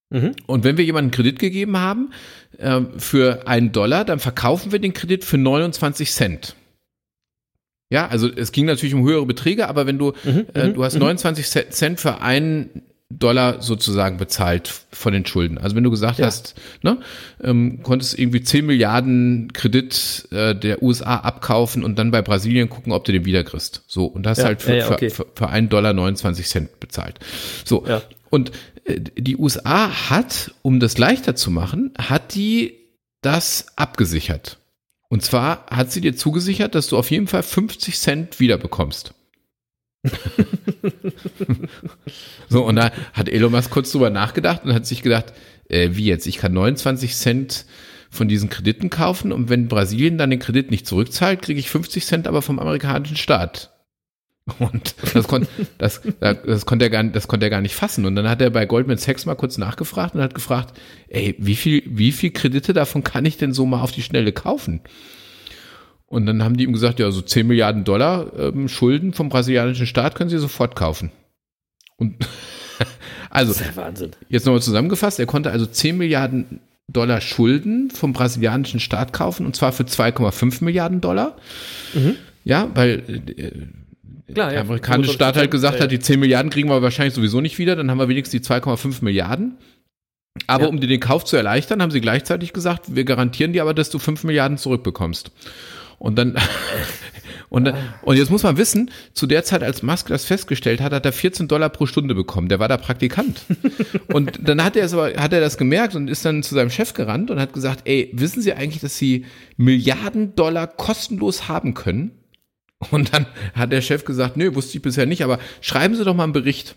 S4: Mhm.
S3: Und wenn wir jemanden Kredit gegeben haben äh, für einen Dollar, dann verkaufen wir den Kredit für 29 Cent. Ja, also es ging natürlich um höhere Beträge, aber wenn du, äh, du hast 29 Ce- Cent für einen Dollar sozusagen bezahlt von den Schulden. Also wenn du gesagt hast, ne, ähm, konntest irgendwie 10 Milliarden Kredit äh, der USA abkaufen und dann bei Brasilien gucken, ob du den wieder kriegst. So, und das
S4: Ja,
S3: halt für,
S4: ja, ja, okay.
S3: für, für einen Dollar 29 Cent bezahlt. So,
S4: Ja.
S3: und äh, die USA hat, um das leichter zu machen, hat die das abgesichert. Und zwar hat sie dir zugesichert, dass du auf jeden Fall 50 Cent wiederbekommst. *laughs* So, und da hat Elon Musk kurz drüber nachgedacht und hat sich gedacht, äh, wie jetzt? Ich kann 29 Cent von diesen Krediten kaufen und wenn Brasilien dann den Kredit nicht zurückzahlt, kriege ich 50 Cent aber vom amerikanischen Staat. Und das, kon, das, das, konnte er gar, das konnte er gar nicht fassen. Und dann hat er bei Goldman Sachs mal kurz nachgefragt und hat gefragt, ey, wie viel, wie viel Kredite davon kann ich denn so mal auf die Schnelle kaufen? Und dann haben die ihm gesagt, ja, so 10 Milliarden Dollar ähm, Schulden vom brasilianischen Staat können sie sofort kaufen. Und *laughs* also,
S4: Das ist ja Wahnsinn.
S3: jetzt nochmal zusammengefasst, er konnte also 10 Milliarden Dollar Schulden vom brasilianischen Staat kaufen und zwar für 2,5 Milliarden Dollar. Ja, weil äh,
S4: Klar,
S3: der amerikanische Staat halt gesagt hat, die 10 Milliarden kriegen wir wahrscheinlich sowieso nicht wieder, dann haben wir wenigstens die 2,5 Milliarden. Aber
S4: Ja.
S3: um dir den Kauf zu erleichtern, haben sie gleichzeitig gesagt, wir garantieren dir aber, dass du 5 Milliarden zurückbekommst. Und dann, *laughs* und, und jetzt muss man wissen, zu der Zeit, als Musk das festgestellt hat, hat er 14 Dollar pro Stunde bekommen. Der war da Praktikant. *laughs* Und dann hat er es aber, hat er das gemerkt und ist dann zu seinem Chef gerannt und hat gesagt, ey, wissen Sie eigentlich, dass Sie Milliarden Dollar kostenlos haben können? Und dann hat der Chef gesagt, nö, wusste ich bisher nicht, aber schreiben Sie doch mal einen Bericht.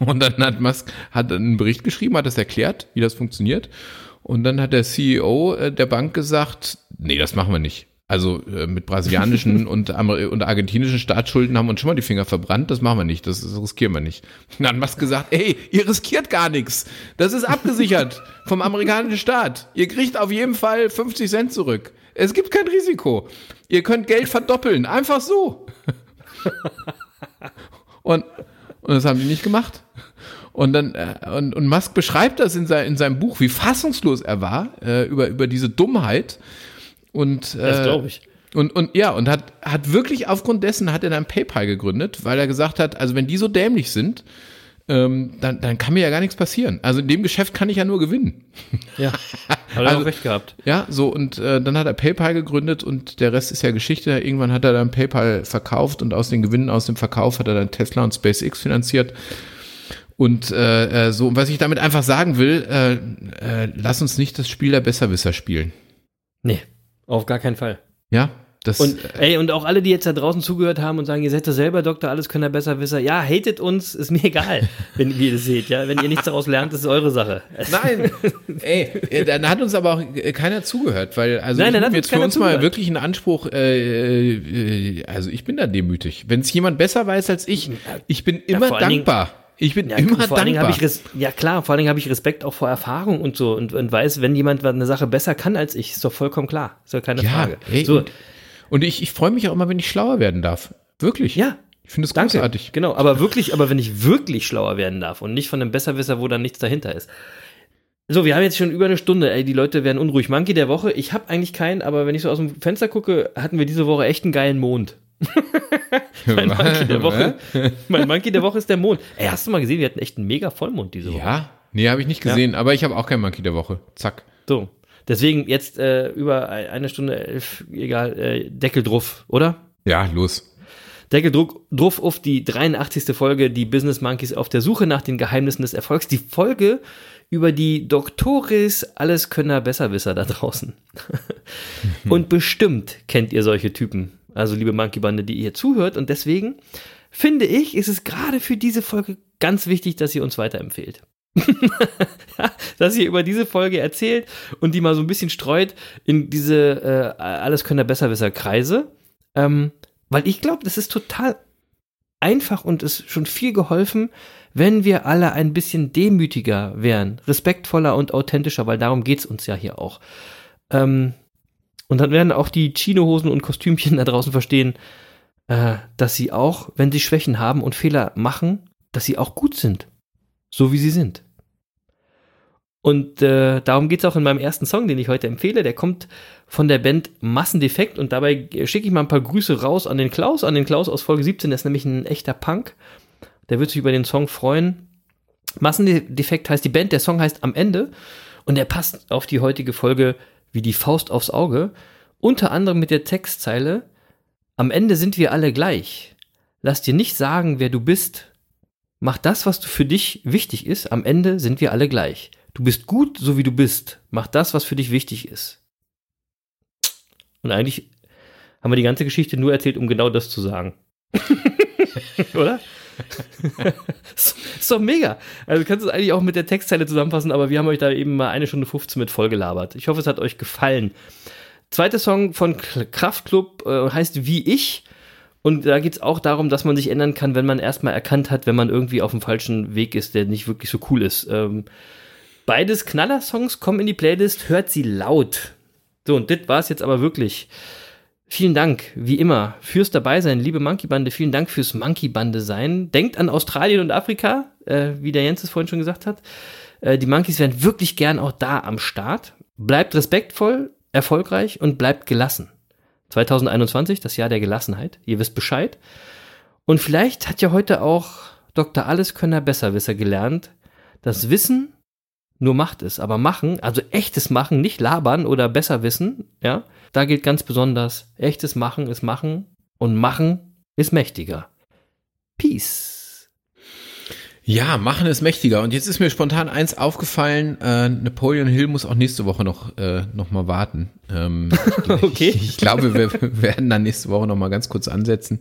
S3: Und dann hat Musk hat einen Bericht geschrieben, hat das erklärt, wie das funktioniert. Und dann hat der CEO äh, der Bank gesagt, nee, das machen wir nicht. Also äh, mit brasilianischen *laughs* und, und argentinischen Staatsschulden haben wir uns schon mal die Finger verbrannt, das machen wir nicht, das, das riskieren wir nicht. Und *laughs* dann hat Musk gesagt, ey, ihr riskiert gar nichts. Das ist abgesichert *laughs* vom amerikanischen Staat. Ihr kriegt auf jeden Fall 50 Cent zurück. Es gibt kein Risiko. Ihr könnt Geld verdoppeln, einfach so. Und, und das haben die nicht gemacht. Und dann, äh, und, und Musk beschreibt das in, sein, in seinem Buch, wie fassungslos er war äh, über, über diese Dummheit. Und, äh,
S4: Das glaube ich.
S3: Und, und ja, und hat, hat wirklich aufgrund dessen hat er dann PayPal gegründet, weil er gesagt hat, also wenn die so dämlich sind, ähm, dann, dann kann mir ja gar nichts passieren. Also in dem Geschäft kann ich ja nur gewinnen.
S4: Ja, *laughs* hat er
S3: Also-
S4: auch recht gehabt.
S3: Ja, so und äh, dann hat er PayPal gegründet und der Rest ist ja Geschichte. Irgendwann hat er dann PayPal verkauft und aus den Gewinnen aus dem Verkauf hat er dann Tesla und SpaceX finanziert. Und äh, äh, so, und was ich damit einfach sagen will, äh, äh, lass uns nicht das Spiel der Besserwisser spielen.
S4: Nee, auf gar keinen Fall.
S3: Ja, das
S4: Und ey, und auch alle, die jetzt da draußen zugehört haben und sagen, ihr seid doch selber Doktor, alles können besser wissen. Ja, hatet uns, ist mir egal, *laughs* wenn ihr das seht, ja. Wenn ihr nichts daraus lernt, das ist eure Sache. *laughs*
S3: Nein, ey, äh, dann hat uns aber auch äh, keiner zugehört, weil also
S4: Nein,
S3: ich jetzt für uns mal
S4: zugehört.
S3: wirklich einen Anspruch, äh, äh, also ich bin da demütig. Wenn es jemand besser weiß als ich, ich bin immer
S4: Dingen-
S3: dankbar. Ich bin
S4: Ja,
S3: immer dankbar.
S4: ich ja klar, vor allen Dingen habe ich Respekt auch vor Erfahrung und so und, und weiß, wenn jemand eine Sache besser kann als ich, ist doch vollkommen klar, ist doch keine
S3: ja,
S4: Frage.
S3: ey,
S4: so,
S3: und, und ich, ich freue mich auch immer, wenn ich schlauer werden darf. Wirklich.
S4: ja,
S3: Ich finde es großartig.
S4: Genau, aber wirklich, aber wenn ich wirklich schlauer werden darf und nicht von einem Besserwisser, wo dann nichts dahinter ist. So, wir haben jetzt schon über eine Stunde, ey, die Leute werden unruhig. Monkey der Woche, ich habe eigentlich keinen, aber wenn ich so aus dem Fenster gucke, hatten wir diese Woche echt einen geilen Mond. *laughs* Mein Monkey der Woche, mein Monkey der Woche ist der Mond. Ey, hast du mal gesehen, wir hatten echt einen mega Vollmond diese Woche.
S3: Ja, nee, habe ich nicht gesehen, aber ich habe auch kein Monkey der Woche. Zack.
S4: So. Deswegen jetzt äh, über eine Stunde elf, egal, äh, Deckel drauf, oder?
S3: Ja, los.
S4: Deckel drauf auf die 83. Folge, die Business Monkeys auf der Suche nach den Geheimnissen des Erfolgs. Die Folge über die Doktoris, Alleskönner, Besserwisser da draußen. *laughs* und bestimmt kennt ihr solche Typen. Also, liebe Monkey-Bande, die ihr zuhört. Und deswegen finde ich, ist es gerade für diese Folge ganz wichtig, dass ihr uns weiterempfehlt. *laughs* dass ihr über diese Folge erzählt und die mal so ein bisschen streut in diese äh, Alleskönner, Besserwisser-Kreise. Ähm, weil ich glaube, das ist total einfach und ist schon viel geholfen, wenn wir alle ein bisschen demütiger wären, respektvoller und authentischer, weil darum geht's uns ja hier auch. Ähm, und dann werden auch die Chinohosen und Kostümchen *laughs* da draußen verstehen, äh, dass sie auch, wenn sie Schwächen haben und Fehler machen, dass sie auch gut sind. So wie sie sind. Und äh, darum geht's auch in meinem ersten Song, den ich heute empfehle. Der kommt von der Band Massendefekt und dabei schicke ich mal ein paar Grüße raus an den Klaus, an den Klaus aus Folge 17, der ist nämlich ein echter Punk. Der wird sich über den Song freuen. Massendefekt heißt die Band, der Song heißt Am Ende und der passt auf die heutige Folge wie die Faust aufs Auge. Unter anderem mit der Textzeile Am Ende sind wir alle gleich. Lass dir nicht sagen, wer du bist. Mach das, was für dich wichtig ist. Am Ende sind wir alle gleich. Du bist gut, so wie du bist. Mach das, was für dich wichtig ist. Und eigentlich haben wir die ganze Geschichte nur erzählt, um genau das zu sagen. *laughs* Oder? Ist, *laughs* ist doch mega. Also du kannst es eigentlich auch mit der Textzeile zusammenfassen, aber wir haben euch da eben mal eine Stunde 15 mit vollgelabert. Ich hoffe, es hat euch gefallen. Zweiter Song von Kraftklub äh, heißt Wie ich. Und da geht es auch darum, dass man sich ändern kann, wenn man erstmal erkannt hat, wenn man irgendwie auf dem falschen Weg ist, der nicht wirklich so cool ist. Ähm, beides Knaller-Songs kommen in die Playlist, hört sie laut. So, und das war es jetzt aber wirklich. Vielen Dank, wie immer, fürs Dabeisein, liebe Monkey Bande. Vielen Dank fürs Monkey Bande sein. Denkt an Australien und Afrika, äh, wie der Jens es vorhin schon gesagt hat. Äh, die Monkeys wären wirklich gern auch da am Start. Bleibt respektvoll, erfolgreich und bleibt gelassen. 2021, das Jahr der Gelassenheit. Ihr wisst Bescheid. Und vielleicht hat ja heute auch Dr. Alleskönner Besserwisser gelernt, dass Wissen nur macht es, aber machen, also echtes Machen, nicht labern oder besser wissen, ja, da gilt ganz besonders, echtes Machen ist Machen und Machen ist mächtiger. Peace.
S3: Ja, machen ist mächtiger. Und jetzt ist mir spontan eins aufgefallen, äh, Napoleon Hill muss auch nächste Woche noch, äh, noch mal warten. Ähm, *laughs*
S4: okay.
S3: Ich, ich, glaube, wir *laughs* werden dann nächste Woche noch mal ganz kurz ansetzen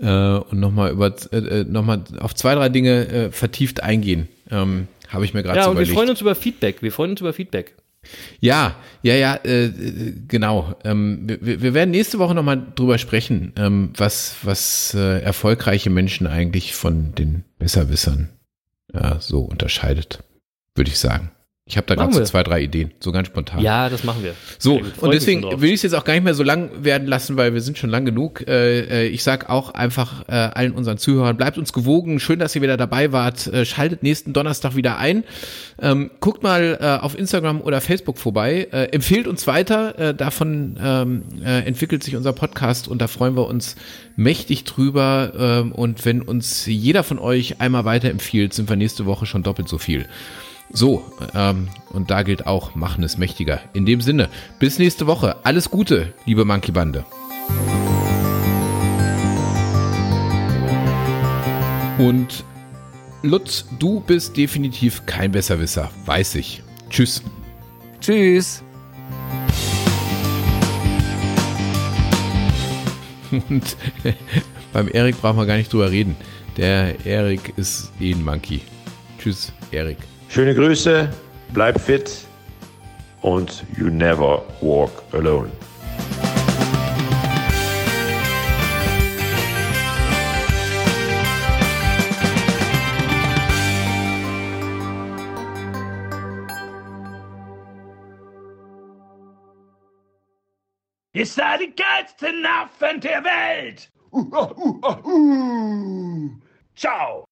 S3: äh, und noch mal, über, äh, äh, noch mal auf zwei, drei Dinge äh, vertieft eingehen. Ähm, Habe ich mir gerade
S4: Ja,
S3: so
S4: und
S3: überlegt.
S4: wir freuen uns über Feedback. Wir freuen uns über Feedback.
S3: Ja, ja, ja, äh, genau. Ähm, wir, wir werden nächste Woche nochmal drüber sprechen, ähm, was, was äh, erfolgreiche Menschen eigentlich von den Besserwissern ja, so unterscheidet, würde ich sagen. Ich habe da gerade so zwei, drei Ideen, so ganz spontan.
S4: Ja, das machen wir.
S3: So, und deswegen will ich es jetzt auch gar nicht mehr so lang werden lassen, weil wir sind schon lang genug. Äh, äh, ich sag auch einfach äh, allen unseren Zuhörern, bleibt uns gewogen. Schön, dass ihr wieder dabei wart. Äh, schaltet nächsten Donnerstag wieder ein. Ähm, guckt mal äh, auf Instagram oder Facebook vorbei. Äh, empfehlt uns weiter. Davon ähm, äh, entwickelt sich unser Podcast und da freuen wir uns mächtig drüber. Ähm, und wenn uns jeder von euch einmal weiterempfiehlt, sind wir nächste Woche schon doppelt so viel. So, ähm, und da gilt auch, machen es mächtiger. In dem Sinne, bis nächste Woche. Alles Gute, liebe Monkey Bande. Und Lutz, du bist definitiv kein Besserwisser, weiß ich. Tschüss.
S1: Tschüss.
S3: Und *laughs* beim Erik brauchen wir gar nicht drüber reden. Der Erik ist eh ein Monkey. Tschüss, Erik.
S5: Schöne Grüße, bleib fit und you never walk alone.
S6: Ihr seid die geilsten Affen der Welt! Uh, uh, uh, uh. Ciao!